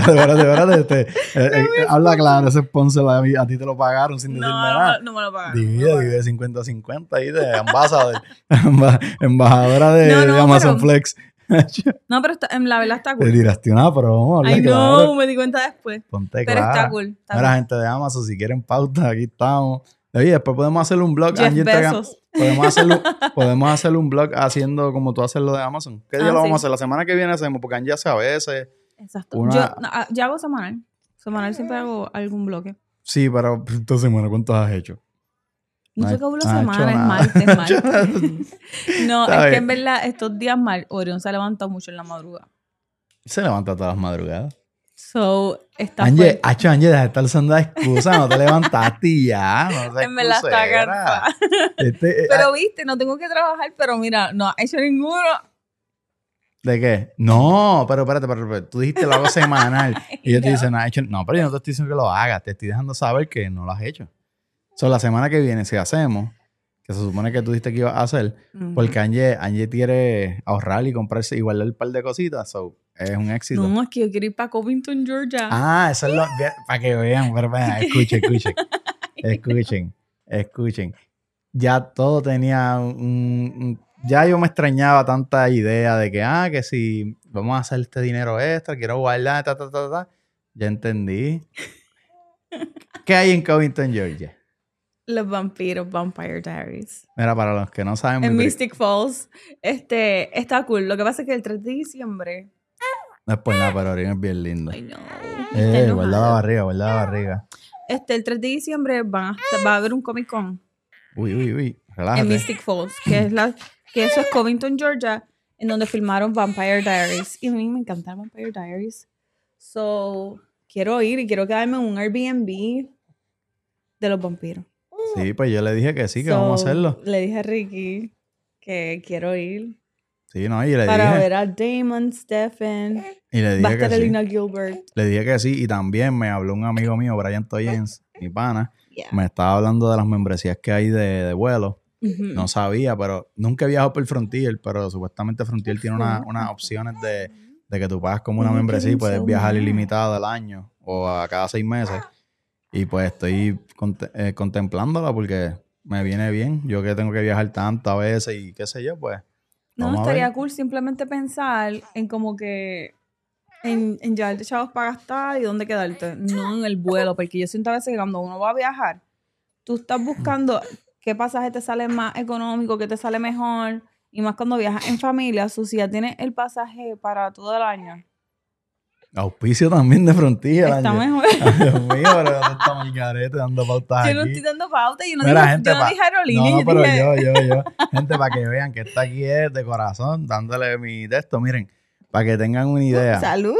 espérate, espérate, este, eh, eh, habla claro, ese sponsor a, mí- a ti te lo pagaron sin No, decirme no, nada. no me lo no me lo Divide, pagan. divide 50-50 ahí de embajador, emba- embajadora de, No, no, de Amazon pero- Flex. No, pero está, en la verdad está Te cool. tiraste una promo, I claro. know, me di cuenta después. Ponte Pero clara. está cool. Está Mira, cool. gente de Amazon, si quieren pauta, aquí estamos. Oye, después podemos hacer un blog. Jeff Bezos. podemos, hacerlo, podemos hacer un blog haciendo como tú haces lo de Amazon. ¿Qué día Ah, lo vamos a hacer? La semana que viene hacemos, porque Angie hace a veces. Exacto. Una- Yo, no, ah, yo hago semanal. Semanal siempre hago algún bloque. Sí, pero esta semana, ¿cuántos has hecho? No sé he hecho semana, es martes, martes. no, Está es que en verdad estos días mal, Orión se ha levantado mucho en la madrugada. Se levanta todas las madrugadas. So, está Angie, hacho, Angie, deja de estar usando la excusa. No te levantaste y ya. No En verdad está cansada. Este, eh, Pero viste, no tengo que trabajar, pero mira, no ha hecho ninguno. ¿De qué? No, pero espérate, pero, pero tú dijiste lo hago semanal. y yo te No. dicen, no, hecho. No, pero yo no te estoy diciendo que lo hagas, te estoy dejando saber que no lo has hecho. So, la semana que viene, si hacemos, que se supone que tú dijiste que ibas a hacer, porque Angie, Angie quiere ahorrar y comprarse y guardar un par de cositas, so, es un éxito. No, es que yo quiero ir para Covington, Georgia. Ah, eso es lo. Para que vean, pero vean, escuchen, escuchen. Escuchen, escuchen. Ya todo tenía un, un- Ya yo me extrañaba tanta idea de que, ah, que si vamos a hacer este dinero extra, quiero guardar, ta, ta, ta, ta. Ya entendí. ¿Qué hay en Covington, Georgia? Los vampiros, Vampire Diaries. Mira, para los que no saben, En Mystic Falls. Este, está cool. Lo que pasa es que el 3 de diciembre. no es por nada, pero Orión es bien lindo. Ay, no. Eh, guarda la barriga, guarda la barriga. Este, el 3 de diciembre van a va a haber un Comic Con Uy, uy, uy. en Relájate. Mystic Falls, que es la, que eso es Covington, Georgia, en donde filmaron Vampire Diaries. Y a mí me encantan Vampire Diaries. So, quiero ir y quiero quedarme en un Airbnb de los vampiros. Sí, pues yo le dije que sí, que So, vamos a hacerlo. Le dije a Ricky que quiero ir Sí, no, y le para dije. ver a Damon, Stephen, Y le va a dije sí. Elena Gilbert. Le dije que sí y también me habló un amigo mío, Brian Toyens, mi pana. Yeah. Me estaba hablando de las membresías que hay de, de vuelo. No sabía, pero nunca he viajado por Frontier, pero supuestamente Frontier tiene una- unas opciones de, de que tú pagas como una membresía y puedes viajar ilimitado al año o a cada seis meses. Y pues estoy cont- eh, contemplándola porque me viene bien. Yo que tengo que viajar tantas veces y qué sé yo, pues. No, estaría cool simplemente pensar en como que en, en llevarte chavos para gastar y dónde quedarte, no en el vuelo, porque yo siento a veces que cuando uno va a viajar, tú estás buscando qué pasaje te sale más económico, qué te sale mejor, y más cuando viajas en familia, su si ya tienes el pasaje para todo el año. Auspicio también de frontilla. Está mejor. Dios mío, pero ¿dónde estamos el garete dando pautas Yo no estoy dando pauta, yo no, Mira, dije, gente, yo no dije aerolínea, No, yo pero dije... yo, yo, yo. Gente, para que vean que está aquí es de corazón, dándole mi texto. Miren, para que tengan una idea. Salud.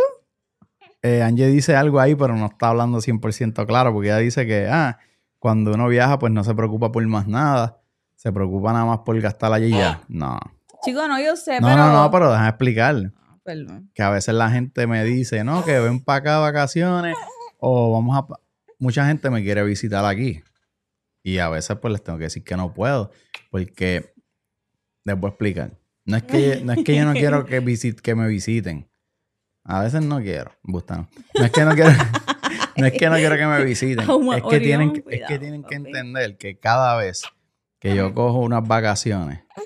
Eh, Angie dice algo ahí, pero no está hablando 100% claro, porque ella dice que, ah, cuando uno viaja, pues no se preocupa por más nada. Se preocupa nada más por gastar allí y ya. No. Chico, no, yo sé, No, pero... no, no, pero déjame explicar. Perdón. que a veces la gente me dice, no, que ven para acá vacaciones o vamos a... pa-". Mucha gente me quiere visitar aquí y a veces pues les tengo que decir que no puedo porque les voy a explicar. No es que, no es que yo no quiero que, visit, que me visiten. A veces no quiero. Busta, no. Es que no quiero... No es que no quiero que me visiten. Es que tienen, es que, tienen que entender que cada vez que yo cojo unas vacaciones, ca-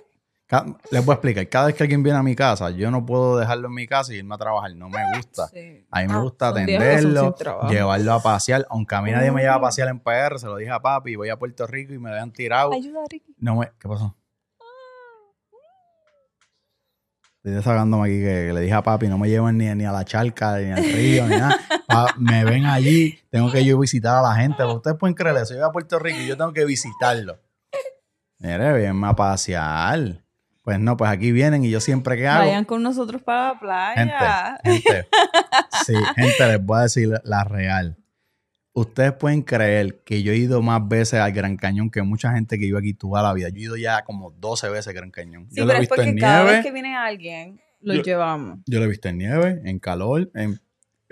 les voy a explicar, cada vez que alguien viene a mi casa, yo no puedo dejarlo en mi casa y irme a trabajar. No me gusta. Sí. A mí me gusta que son atenderlo, llevarlo a pasear. Aunque a mí nadie me lleva a pasear en PR, se lo dije a papi, voy a Puerto Rico y me dejan tirado. Ayuda, Ricky. No me, ¿Qué pasó? Estoy deshagándome aquí que, le dije a papi, no me llevan ni, ni a la charca, ni al río, ni nada. Pa- me ven allí, tengo que yo visitar a la gente. Ustedes pueden creer eso, yo voy a Puerto Rico y yo tengo que visitarlo. Mire, vienme a pasear. Pues no, pues aquí vienen y yo siempre que hago... Vayan con nosotros para la Gente, playa. gente. Sí, gente, les voy a decir la real. Ustedes pueden creer que yo he ido más veces al Gran Cañón que mucha gente que vive aquí toda la vida. Yo he ido ya como 12 veces al Gran Cañón. Sí, yo lo pero es porque en cada nieve. vez que viene alguien, lo Yo- llevamos. Yo lo he visto en nieve, en calor, en,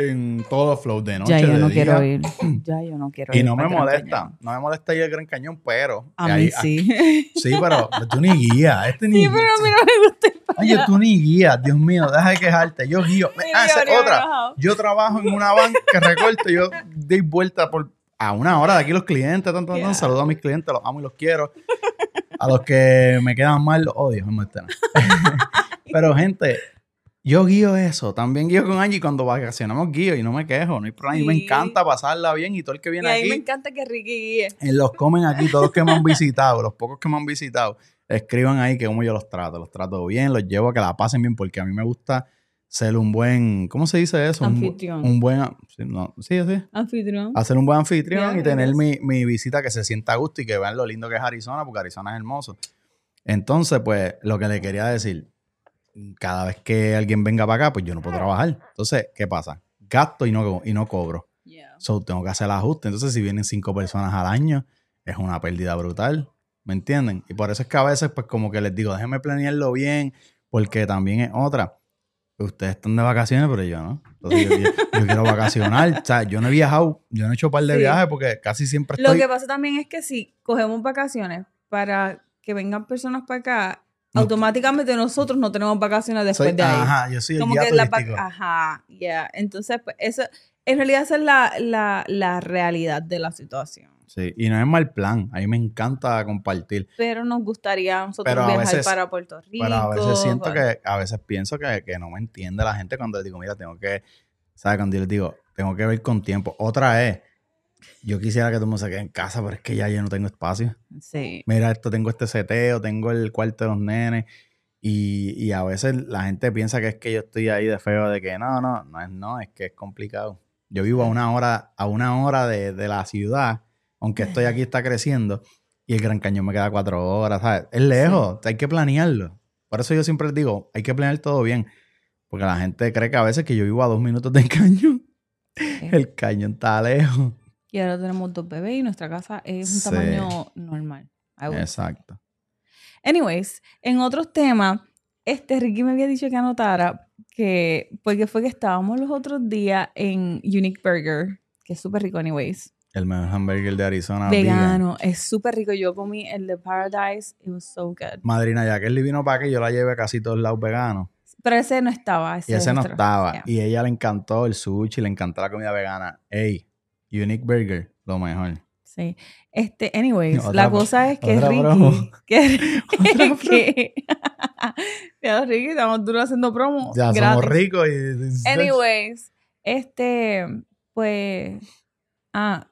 en todos los flows de noche. Ya yo no día. quiero ir. Ya yo no quiero ir. Y no me molesta. No me molesta ir al Gran Cañón, pero. A mí ahí- sí. Sí, pero tú ni guías. Este ni Sí, pero a mí no me gusta ir para Oye, tú ni guías, Dios mío, deja de quejarte. Yo guío. Sí, Ah, esa otra. Yo trabajo en una van que recorte, yo doy vuelta por a una hora de aquí los clientes, tanto, Yeah. saludo a mis clientes, los amo y los quiero. A los que me quedan mal, los odio. Pero gente, yo guío eso, también guío con Angie cuando vacacionamos guío y no me quejo, no hay problema. A mí me Sí. encanta pasarla bien y todo el que Y viene a mí aquí me encanta que Ricky guíe. en los comen aquí, todos que me han visitado, los pocos que me han visitado, escriban ahí que cómo yo los trato. Los trato bien, los llevo a que la pasen bien, porque a mí me gusta ser un buen, ¿cómo se dice eso? Un Anfitrión. Un, buen, sí, no, sí, sí. Anfitrión. Hacer un buen anfitrión Yeah, y tener mi, mi visita que se sienta a gusto y que vean lo lindo que es Arizona, porque Arizona es hermoso. Entonces, pues, lo que le quería decir, cada vez que alguien venga para acá, pues yo no puedo trabajar. Entonces, ¿qué pasa? Gasto y no, y no cobro. Yeah. So, tengo que hacer el ajuste. Entonces, si vienen cinco personas al año, es una pérdida brutal. ¿Me entienden? Y por eso es que a veces, pues, como que les digo, déjenme planearlo bien, porque también es otra. Ustedes están de vacaciones, pero yo no. Entonces, yo, yo- yo quiero vacacionar. O sea, yo no he viajado, yo no he hecho un par de Sí. viajes porque casi siempre Lo estoy. que pasa también es que si cogemos vacaciones para que vengan personas para acá, No. automáticamente nosotros no tenemos vacaciones después soy- de ahí. Ajá, yo soy el Como guía que la Ajá, ya. Entonces, pues, eso, en realidad esa es la, la, la realidad de la situación. Sí, y no es mal plan. A mí me encanta compartir. Pero nos gustaría a nosotros Pero viajar veces- para Puerto Rico. Pero a veces siento para- que, a veces pienso que, que no me entiende la gente cuando les digo, mira, tengo que, ¿sabes? Cuando yo les digo, tengo que ver con tiempo. Otra es, yo quisiera que tú me se quede en casa, pero es que ya yo no tengo espacio. Sí. Mira, esto tengo este seteo, tengo el cuarto de los nenes. Y, y a veces la gente piensa que es que yo estoy ahí de feo, de que no, no, no es, no, es que es complicado. Yo vivo a una hora, a una hora de, de la ciudad, aunque estoy aquí, está creciendo, y el Gran Cañón me queda cuatro horas, ¿sabes? Es lejos, hay que planearlo. Por eso yo siempre les digo, hay que planear todo bien. Porque la gente cree que a veces que yo vivo a dos minutos del cañón. El cañón está lejos. Y ahora tenemos dos bebés y nuestra casa es un Sí. tamaño normal. Exacto. Anyways, en otros temas, este Ricky me había dicho que anotara que, porque fue que estábamos los otros días en Unique Burger, que es súper rico, anyways. El mejor hamburger de Arizona. vegan. Vegano, es súper rico. Yo comí el de Paradise, it was so good. Madrina ya que él vino para que yo la llevé a casi todos lados veganos. Pero ese no estaba. Ese Y ese es no otro. estaba. Yeah. Y ella le encantó el sushi, le encantó la comida vegana. Ey, Unique Burger, lo mejor. Sí. Este, anyways, Otra la cosa es que Ricky. promo. Que, que, Ya, Ricky, estamos duros haciendo promo. Ya somos gratis. ricos y. Anyways, este, pues, ah,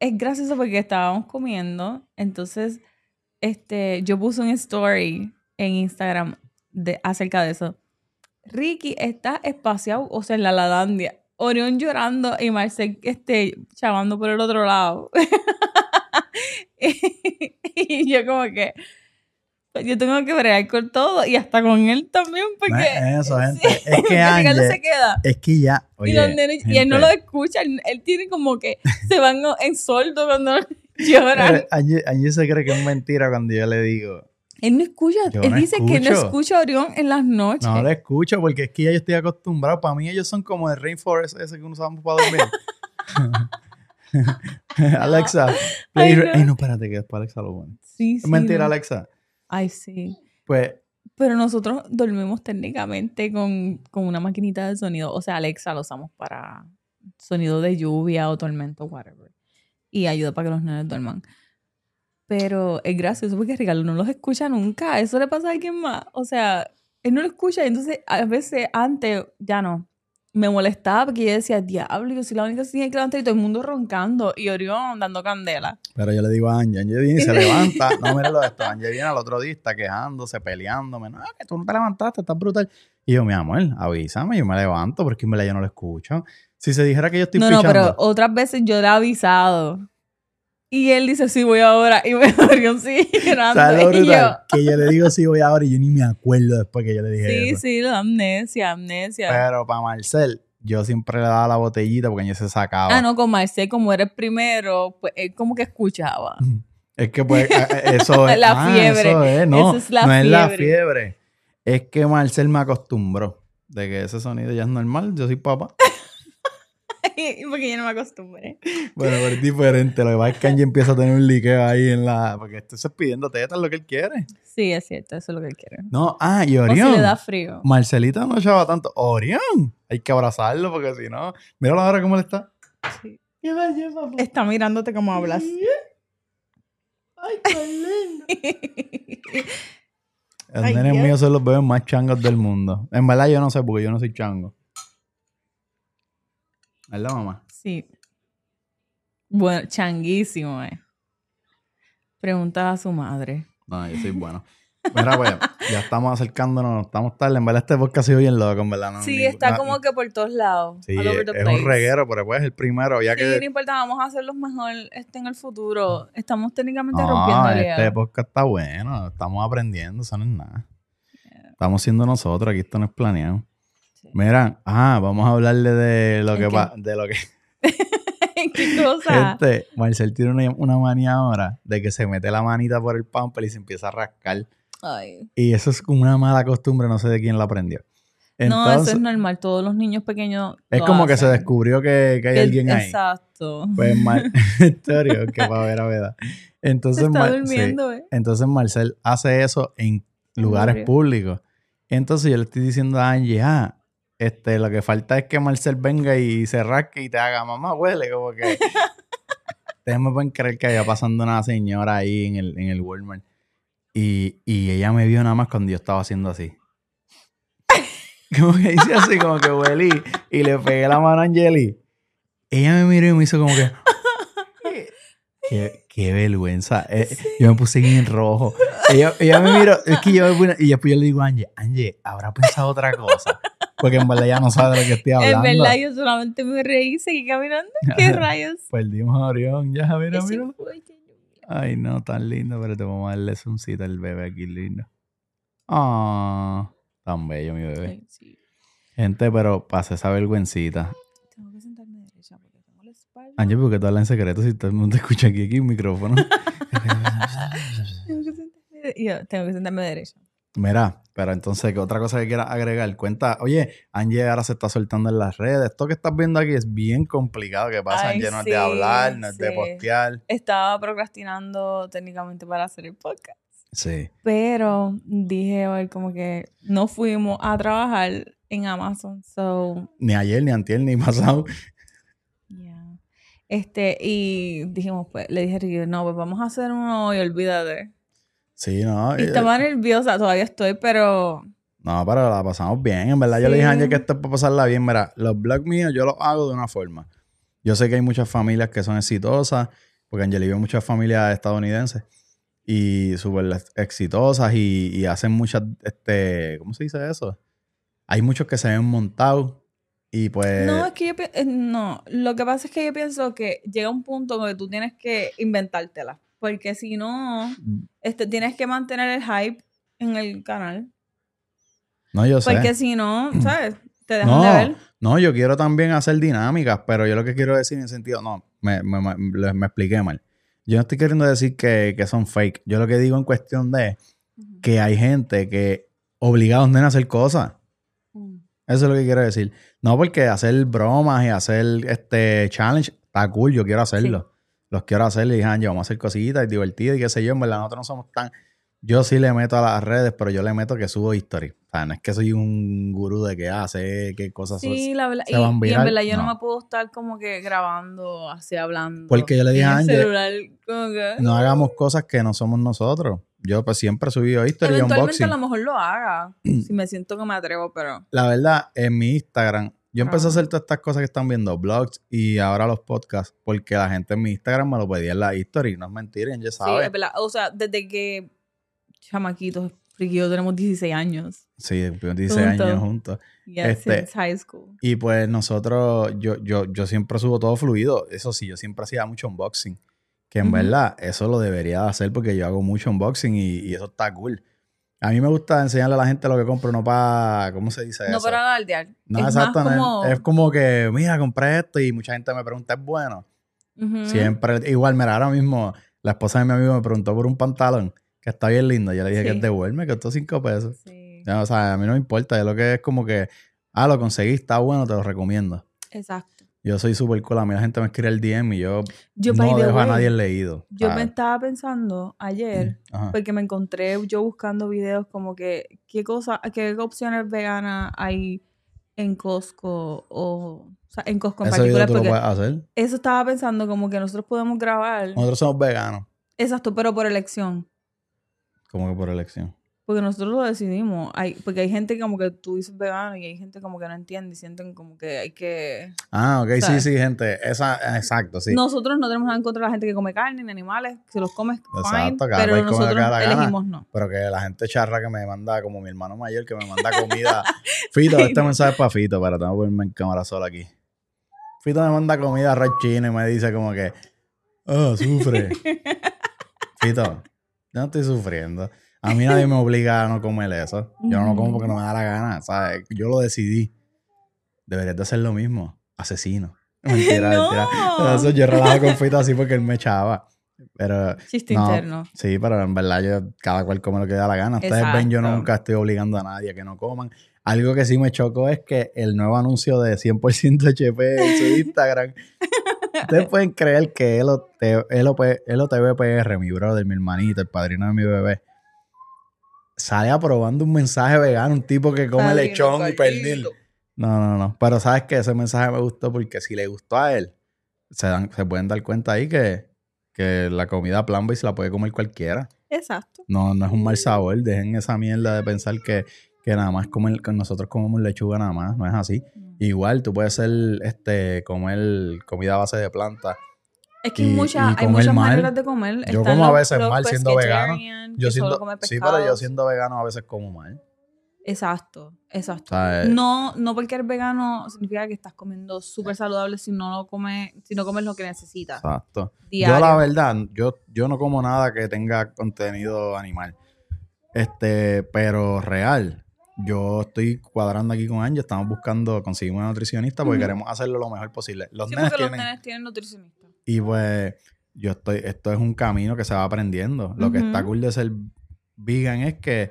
es gracioso porque estábamos comiendo, entonces, este, yo puse un story en Instagram de, acerca de eso. Ricky está espaciado, o sea, en la ladandia. Orión llorando y Marcel este, chavando por el otro lado. y yo como que pues, yo tengo que bregar con todo y hasta con él también No porque es eso, gente. Sí, Es que Ángel, se queda. es que ya, oye, y, los nenes- y él no lo escucha, él, él tiene como que se van en soldo cuando lloran. se cree que es mentira cuando yo le digo, Él no escucha, Yo él no dice que no escucha a Orión en las noches. no lo escucho porque es que ya yo estoy acostumbrado. Para mí ellos son como el rainforest ese que usamos para dormir. Alexa, play Ay, no. Ay, no, espérate, que después Alexa lo pone. Sí, Es sí, mentira, no. Alexa. Ay, sí. Pues, Pero nosotros dormimos técnicamente con, con una maquinita de sonido. O sea, Alexa lo usamos para sonido de lluvia o tormento, whatever. Y ayuda para que los nenes duerman. Pero es gracioso porque Ricardo no los escucha nunca. Eso le pasa a alguien más. O sea, él no lo escucha. Entonces, a veces, antes, ya no. Me molestaba porque yo decía, diablo, yo soy la única que tiene que levantar y todo el mundo roncando. Y Orión dando candela. pero yo le digo a Ángel, Ángel viene y se levanta. No, míralo de esto. Ángel viene al otro día, está quejándose, peleándome. No, que tú no te levantaste, estás brutal. Y yo, mi amor, avísame, yo me levanto porque en verdad yo no lo escucho. Si se dijera que yo estoy no, no, pero otras veces yo le he avisado. Y él dice, sí, voy ahora. Y Orión sigue llorando. ¿sabes lo Y yo? Que yo le digo sí voy ahora y yo ni me acuerdo después que yo le dije sí, eso. sí, la amnesia, amnesia. Pero para Marcel, yo siempre le daba la botellita porque ella se sacaba. ah, no, con Marcel, como era el primero, pues él como que escuchaba. Es que pues a- a- eso es. La ah, fiebre. Eso es, no, Esa es la no es la fiebre. Es que Marcel me acostumbró de que ese sonido ya es normal. Yo soy papá. Porque yo no me acostumbré. Bueno, pero es diferente. Lo que pasa es que Angie empieza a tener un liqueo ahí en la. Porque esto es pidiendo tetas lo que él quiere. Sí, es cierto, eso es lo que él quiere. No, ah, y O si Orión. le da frío. Marcelita no echaba tanto. Orión. Hay que abrazarlo porque si no. Míralo ahora cómo le está. Sí. ¿Qué va a llevar, papá? Está mirándote como hablas. Ay, qué lindo. Los nenes míos son los bebés más changos del mundo. En verdad yo no sé porque yo no soy chango. ¿Verdad, mamá? Sí. Bueno, changuísimo, eh. Pregunta a su madre. No, yo soy bueno. Mira, pues, ya estamos acercándonos, estamos tarde. En verdad este podcast ha sido bien loco, en verdad. No, Sí, ni- está no- como que por todos lados. Sí, es un reguero, pero pues es el primero. Ya Sí, que... no importa, vamos a hacerlos mejor este en el futuro. Estamos técnicamente No, rompiendo este podcast está bueno. Estamos aprendiendo, eso no es nada. Estamos siendo nosotros, aquí esto no es planeado. Mira, ah, vamos a hablarle de lo ¿El que pa- de lo que ¿Qué cosa? Marcel tiene una, una manía ahora de que se mete la manita por el pamper y se empieza a rascar. Ay. Y eso es como una mala costumbre, no sé de quién la aprendió. no, eso es normal. Todos los niños pequeños. es como que se descubrió que, que hay alguien ahí. Exacto. Pues en serio, que va a ver a verdad. Entonces, se está Mar- sí. durmiendo, eh. Entonces Marcel hace eso en lugares públicos. Entonces yo le estoy diciendo a Angie, ah, este, lo que falta es que Marcel venga y se rasque y te haga, mamá, huele, como que... Ustedes me pueden creer que había pasando una señora ahí en el, en el Walmart. Y, y ella me vio nada más cuando yo estaba haciendo así. Como que hice así, como que huelí. Y le pegué la mano a Angeli. Ella me miró y me hizo como que... Qué, qué vergüenza. Eh, Yo me puse bien rojo. Ella, ella me miró, es que yo me puse, y después yo le digo a Angie, Angie, habrá pensado otra cosa. Porque en verdad ella no sabe de lo que estoy hablando. En verdad, yo solamente me reí y seguí caminando. ¿Qué rayos? Perdimos a Orión, ya, mira, mira. Ay, no, tan lindo, pero te vamos a darle un cita al bebé aquí, lindo. Ah, tan bello mi bebé. Ay, sí. Gente, pero pase esa vergüencita. Tengo que sentarme derecha porque tengo la espalda. Angie, ¿por qué tú hablas en secreto si todo el mundo te escucha aquí, aquí en micrófono? Tengo que sentarme de- yo tengo que sentarme derecha. Mira, pero entonces, ¿qué otra cosa que quieras agregar? Cuenta, oye, Angie ahora se está soltando en las redes. Esto que estás viendo aquí es bien complicado. ¿Qué pasa? Ay, Angie no es de hablar, no es de postear. Estaba procrastinando técnicamente para hacer el podcast. Sí. Pero dije hoy como que no fuimos a trabajar en Amazon. So, Ni ayer, ni antier, ni pasado. yeah. Este, y dijimos, pues, le dije no, pues vamos a hacer uno y olvídate. Sí, no. Y eh, estaba nerviosa, todavía estoy, pero No, pero la pasamos bien. En verdad, yo le dije a. Angie que esto es para pasarla bien. Mira, los blogs míos yo los hago de una forma. Yo sé que hay muchas familias que son exitosas, porque Angeli vive muchas familias estadounidenses y súper exitosas y, y hacen muchas, este, ¿cómo se dice eso? hay muchos que se ven montados y pues... No, es que yo eh, no, lo que pasa es que yo pienso que llega un punto donde tú tienes que inventártela, porque si no, este, tienes que mantener el hype en el canal, no, yo sé. porque si no, ¿sabes? Te dejan No, de ver. no, yo quiero también hacer dinámicas, pero yo lo que quiero decir en el sentido, no, me, me, me- expliqué mal. Yo no estoy queriendo decir que, que son fake. Yo lo que digo en cuestión de que hay gente que obliga a los nenes a hacer cosas. Mm. Eso es lo que quiero decir. No porque hacer bromas y hacer este challenge está cool, yo quiero hacerlo. Los quiero hacer y dije, yo vamos a hacer cositas divertidas y qué sé yo. En verdad, nosotros no somos tan. Yo sí le meto a las redes, pero yo le meto que subo history. O sea, no es que soy un gurú de que hace, qué cosas. Sí, la verdad. se Y, van y en verdad yo no. no. me puedo estar como que grabando, así hablando. Porque yo le dije a el Ángel, que- No hagamos cosas que no somos nosotros. Yo pues siempre he subido history y Eventualmente unboxing. a lo mejor lo haga. si me siento que me atrevo, pero. La verdad, en mi Instagram, yo empecé a Ajá. hacer todas estas cosas que están viendo, blogs y ahora los podcasts, porque la gente en mi Instagram me lo pedía en la history. No es mentira, ya Sí, sabe. es verdad. O sea, desde que chamaquitos, porque yo tenemos 16 años. Sí, 16 Juntos. años juntos. Ya Este- since high school. Y pues nosotros, yo, yo, yo siempre subo todo fluido. Eso sí, yo siempre hacía mucho unboxing. Que en verdad, eso lo debería de hacer porque yo hago mucho unboxing y, y eso está cool. A mí me gusta enseñarle a la gente lo que compro, no para, ¿cómo se dice No eso? para. No, exacto. Más no como... es, como que, mira, compré esto y mucha gente me pregunta, ¿es bueno? Siempre, igual, mira, ahora mismo la esposa de mi amigo me preguntó por un pantalón que está bien lindo. Yo le dije que es de Walmart, me costó 5 pesos. Sí, Ya, o sea, a mí no me importa. Yo lo que es como que, ah, lo conseguí, está bueno, te lo recomiendo. exacto. Yo soy súper cool. A mí la gente me escribe el DM y yo, no dejo a way, nadie leído. Yo me estaba pensando ayer, Ajá. porque me encontré yo buscando videos como que, ¿qué cosa, qué opciones veganas hay en Costco o, o sea, en Costco en Ese video particular? tú lo puedes hacer. eso estaba pensando como que nosotros podemos grabar. Nosotros somos veganos, Exacto, pero por elección. como que por elección. Porque nosotros lo decidimos. Hay, porque hay gente como que tú dices vegano y hay gente como que no entiende y sienten como que hay que... Ah, ok, sí, ¿Sabes? sí, gente. Esa, exacto, sí. Nosotros no tenemos nada en contra de la gente que come carne ni animales. Si los comes, fine. Exacto, cada Pero que nosotros gana. elegimos no. Pero que la gente charra que me manda, como mi hermano mayor, que me manda comida. Fito, este mensaje es para Fito, para tengo que ponerme en cámara sola aquí. Fito me manda comida red china y me dice como que, oh, sufre. Fito, yo no estoy sufriendo. A mí nadie me obliga a no comer eso. Yo no lo como porque no me da la gana, ¿sabes? Yo lo decidí. Deberías de hacer lo mismo. Asesino. Mentira, No. mentira. Pero Eso yo relajo con Fito así porque él me echaba. Pero Chiste No. interno. Sí, pero en verdad yo, cada cual come lo que da la gana. Ustedes ven, yo Exacto. nunca estoy obligando a nadie a que no coman. Algo que sí me chocó es que el nuevo anuncio de 100% HP en su Instagram, ustedes pueden creer que LOT LOP LOTVPR, mi brother, mi hermanito, el padrino de mi bebé, sale aprobando un mensaje vegano, un tipo que come lechón y pernil. No, no, no. Pero sabes que ese mensaje me gustó porque si le gustó a él, se, dan, se pueden dar cuenta ahí que, que la comida plant-based la puede comer cualquiera. Exacto. No, no es un mal sabor. Dejen esa mierda de pensar que, que nada más comer, que nosotros comemos lechuga nada más. No es así. Igual tú puedes ser, este, comer comida a base de planta. Es que Y- muchas hay muchas mal. maneras de comer. Yo Están como a los- veces los mal siendo vegano. Yo comen sí, pero yo siendo vegano a veces como mal. Exacto, exacto. O sea, No, no porque eres vegano significa que estás comiendo súper saludable si no lo comes, si no comes lo que necesitas. Exacto. Diario. Yo la verdad, yo, yo no como nada que tenga contenido animal. Este, pero real. Yo estoy cuadrando aquí con Ángel, estamos buscando, conseguimos una nutricionista porque queremos hacerlo lo mejor posible. Los Sí, nenes los tienen, nenes tienen nutricionista. Y pues yo estoy, esto es un camino que se va aprendiendo. Lo que está cool de ser vegan es que,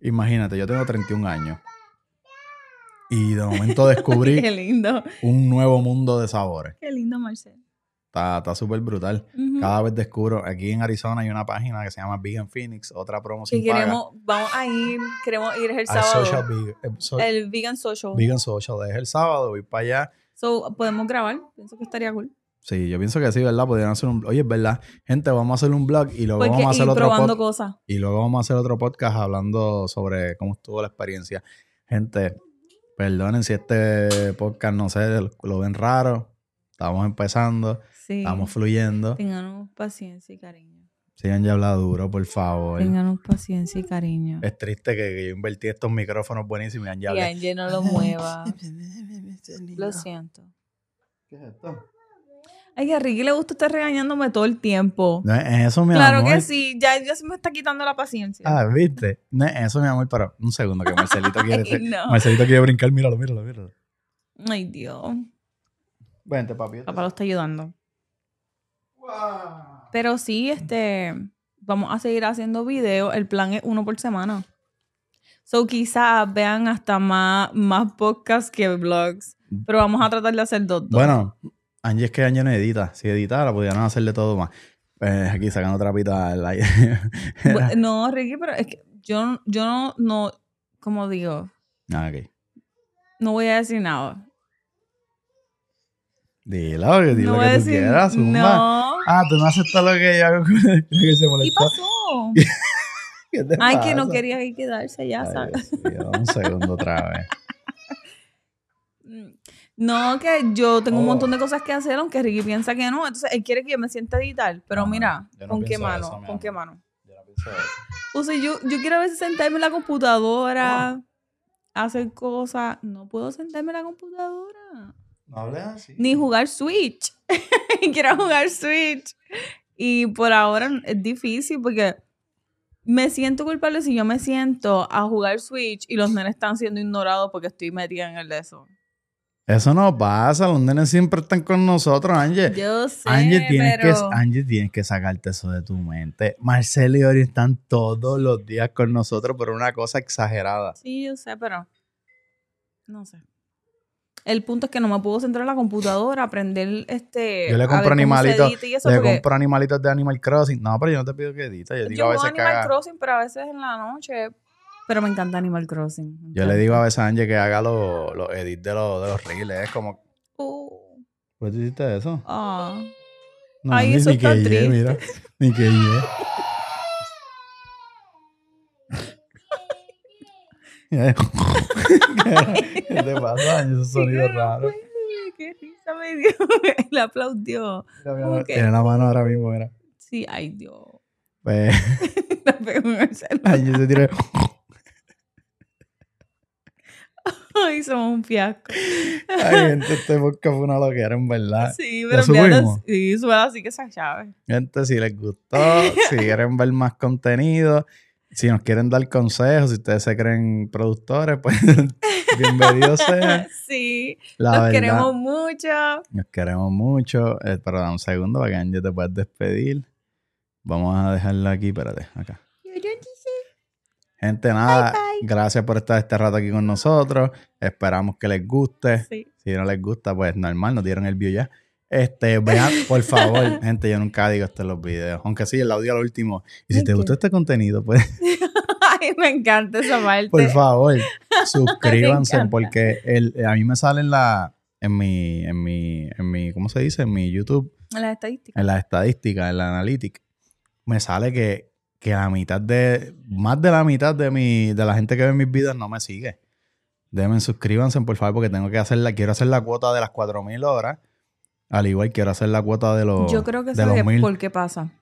imagínate, yo tengo 31 años. Y de momento Qué descubrí lindo. un nuevo mundo de sabores. Qué lindo, Marcel. Está súper brutal. Cada vez descubro, aquí en Arizona hay una página que se llama Vegan Phoenix, otra promo sin paga. queremos, vamos a ir, queremos ir el sábado. Social eh, so- el Vegan Social. Vegan Social. Es el sábado, voy para allá. So, podemos grabar. Pienso que estaría cool. Sí, yo pienso que sí, ¿verdad? Podrían hacer un Oye, es verdad. Gente, vamos a hacer un blog y luego Porque vamos a hacer otro probando podcast. cosas. Y luego vamos a hacer otro podcast hablando sobre cómo estuvo la experiencia. Gente, perdonen si este podcast, no sé, lo, ven raro. Estamos empezando, Sí. estamos fluyendo. Tengan paciencia y cariño. Sigan ya habla duro, por favor. Ténganos paciencia y cariño. Es triste que, que yo invertí estos micrófonos buenísimos y han ya Y no lo mueva. Lo siento. ¿Qué es esto? Ay, que Ricky le gusta estar regañándome todo el tiempo. No es eso, mi Claro amor. que sí, ya, ya se me está quitando la paciencia. Ah, ¿viste? No es eso, mi amor, pero un segundo que Marcelito quiere... Ay, no. Marcelito quiere brincar, míralo, míralo, míralo. Ay, Dios. Vente, papi. Papá lo está ayudando. Pero sí, este, vamos a seguir haciendo videos. El plan es uno por semana. So quizás vean hasta más, más podcasts que vlogs. Pero vamos a tratar de hacer dos. dos. Bueno, Angie es que Angie no edita. Si editara, pudieran hacerle todo más. Pues aquí sacando trapita al aire. No, Ricky, pero es que yo, yo no, no, como digo, ah, ok. no voy a decir nada. Dilo, dilo no a que tú decir quieras, zumba. No. Ah, tú no aceptas lo que yo hago con el que se ¿Qué molestó. pasó? ¿Qué te Ay, que no quería ahí quedarse ya, Ay, ¿sabes? Dios un segundo otra vez. No, que yo tengo un Oh. montón de cosas que hacer, aunque Ricky piensa que no. Entonces, él quiere que yo me sienta a editar. Pero No, mira, no ¿con qué mano? eso, ¿Con qué mano? Yo no pienso eso. O sea, yo, yo quiero a veces sentarme en la computadora, hacer cosas. No puedo sentarme en la computadora. No hables así. Ni jugar Switch. quiero jugar Switch. Y por ahora es difícil porque me siento culpable si yo me siento a jugar Switch y los nenes están siendo ignorados porque estoy metida en el de eso. Eso no pasa, los nenes siempre están con nosotros, Angie. Yo sé, Angie, tienes pero... que, Angie, tienes que sacarte eso de tu mente. Marcelo y Ori están todos los días con nosotros, pero una cosa exagerada. Sí, yo sé, pero no sé. El punto es que no me puedo centrar en la computadora, aprender este. Yo le compro animalitos, edita eso, Le porque compro animalitos de Animal Crossing. No, pero yo no te pido que edites. Yo digo Yo a veces Animal Crossing, pero a veces en la noche. Pero me encanta Animal Crossing. Yo le digo a veces a Angie que haga los los edits de los, de los reels. Es como, Uh, ¿por qué hiciste eso? ah. No, Ay, ni, eso ni está que ye, triste. mira. Ni que ye. ¿Qué te pasa, Angie? Esos sonidos raros. Qué risa me dio. Le aplaudió. Mira, mira, ¿Cómo que? Tiene la mano ahora mismo, mira. Sí, ay Dios. Pues Le pegó en el celular. Angie se tira. Ay, somos un fiasco. Ay, gente, este podcast fue una loquera, en verdad. Sí, ¿Lo pero subimos? sí, suena así que esa chave. Gente, si les gustó, si quieren ver más contenido, si nos quieren dar consejos, si ustedes se creen productores, pues bienvenidos sean. sí, La los verdad, queremos mucho. Nos queremos mucho. Eh, pero da un segundo para que Angie te puedas despedir. Vamos a dejarla aquí, espérate, acá. Gente, nada, bye. gracias por estar este rato aquí con nosotros. Esperamos que les guste. Sí. Si no les gusta, pues normal, nos dieron el view ya. Este, vean, por favor, gente, yo nunca digo esto en los videos. Aunque sí, el audio al último. Y si te gustó este contenido, pues, Ay, me encanta esa parte. por favor, suscríbanse porque el, a mí me sale en la, en mi, en mi, en mi, ¿cómo se dice? En mi YouTube, Las estadísticas. en las estadísticas, en la analytics, me sale que, que la mitad de, más de la mitad de mi, de la gente que ve mis videos no me sigue. Deben suscríbanse, por favor, porque tengo que hacer la, quiero hacer la cuota de las 4000 horas. Al igual quiero hacer la cuota de los, Yo creo que sabes 1000. por qué pasa.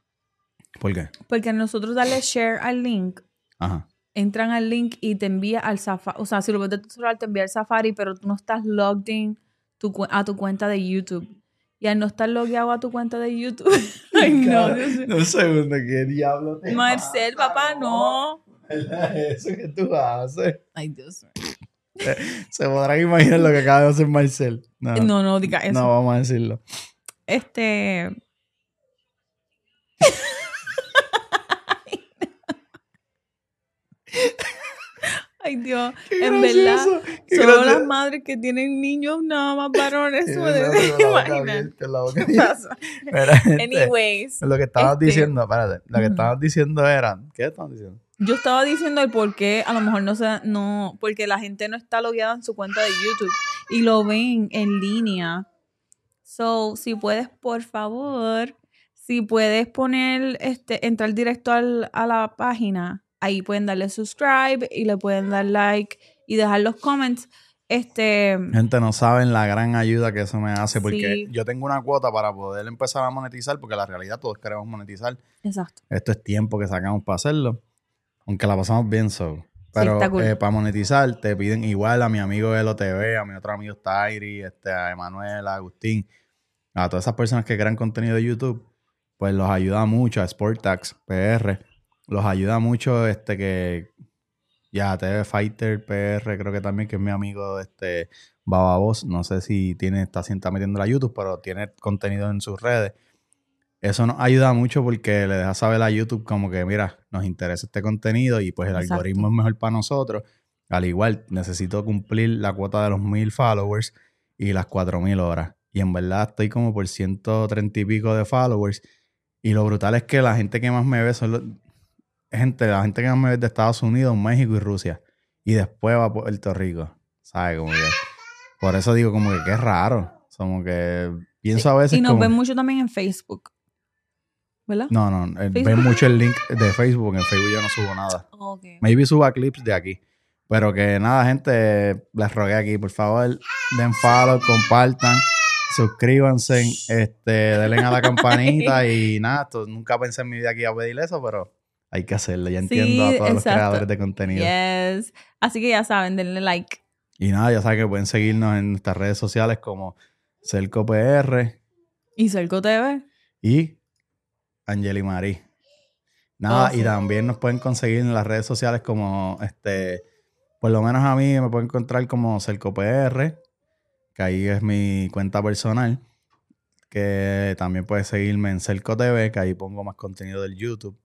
¿Por qué? Porque nosotros darle share al link, Ajá. entran al link y te envía al Safari. O sea, si lo ves de tu celular, te envía al Safari, pero tú no estás logged in tu a tu cuenta de YouTube. Y al no estar logueado a tu cuenta de YouTube. Ay, no, Dios mío. Un segundo, ¿qué diablo te Marcel, pasa, papá, no. Eso que tú haces. Ay, Dios mío. Se podrán imaginar lo que acaba de hacer Marcel. No, no, No, no diga eso. vamos a decirlo. Este. Ay, Dios. Qué en gracioso, verdad, qué solo gracioso. las madres que tienen niños nada más varones pueden imaginar. Anyways, lo que estabas este- diciendo, espérate, lo que Ujú. estabas diciendo era, ¿qué estabas diciendo? yo estaba diciendo el por qué a lo mejor no se, no, porque la gente no está logueada en su cuenta de YouTube y lo ven en línea. So, si puedes, por favor, si puedes poner, este, entrar directo al- a la página, ahí pueden darle subscribe y le pueden dar like y dejar los comments. Este, Gente, no saben la gran ayuda que eso me hace porque Sí. yo tengo una cuota para poder empezar a monetizar porque la realidad todos queremos monetizar. exacto. Esto es tiempo que sacamos para hacerlo, aunque la pasamos bien so. Pero cool. eh, para monetizar te piden igual a mi amigo LOTV, a mi otro amigo Tairi, este, a Emanuel, a Agustín, a todas esas personas que crean contenido de YouTube, pues los ayuda mucho a Sportax PR, los ayuda mucho este que ya TV Fighter PR, creo que también que es mi amigo este Baba no sé si tiene está, está metiendo a YouTube, pero tiene contenido en sus redes. Eso nos ayuda mucho porque le deja saber a YouTube como que, mira, nos interesa este contenido y pues el Exacto. algoritmo es mejor para nosotros. Al igual, necesito cumplir la cuota de los mil followers y las cuatro mil horas. Y en verdad estoy como por 130 y pico de followers. Y lo brutal es que la gente que más me ve son los- gente, la gente que más me ve de Estados Unidos, México y Rusia. Y después va a Puerto Rico. ¿Sabes? Como que. Por eso digo, como que qué raro. Como que pienso a veces. Y nos como- ven mucho también en Facebook. ¿Verdad? No, no, eh, Facebook. ven mucho el link de Facebook. En Facebook yo no subo nada. Ok. Maybe suba clips de aquí. Pero que nada, gente, les rogué aquí, por favor, den follow, compartan, suscríbanse, este, denle a la campanita y nada, esto- nunca pensé en mi vida que iba a pedir eso, pero hay que hacerlo. Ya entiendo Sí, a todos los creadores de contenido. Yes. Así que ya saben, denle like. Y nada, ya saben que pueden seguirnos en nuestras redes sociales como CercoPR Y Cerco TV. y Angeli Marí. Nada, Oh, y también nos pueden conseguir en las redes sociales como, este, por lo menos a mí me pueden encontrar como CercoPR, que ahí es mi cuenta personal, que también puedes seguirme en Cerco TV, que ahí pongo más contenido del YouTube.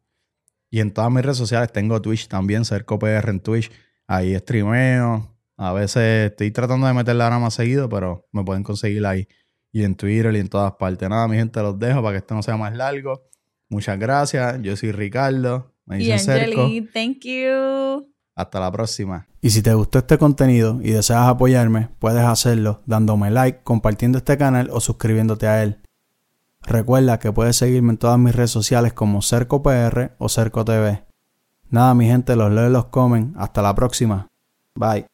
Y en todas mis redes sociales tengo Twitch también, CercoPR en Twitch, ahí streameo, a veces estoy tratando de meterla ahora más seguido, pero me pueden conseguir ahí. Y en Twitter y en todas partes. Nada, mi gente, los dejo para que esto no sea más largo. Muchas gracias. Yo soy Ricardo. Me Y dicen Cerco. Angeli, thank you. Hasta la próxima. Y si te gustó este contenido y deseas apoyarme, puedes hacerlo dándome like, compartiendo este canal o suscribiéndote a él. Recuerda que puedes seguirme en todas mis redes sociales como CercoPR o CercoTV. Nada, mi gente, los leo y los comen. Hasta la próxima. Bye.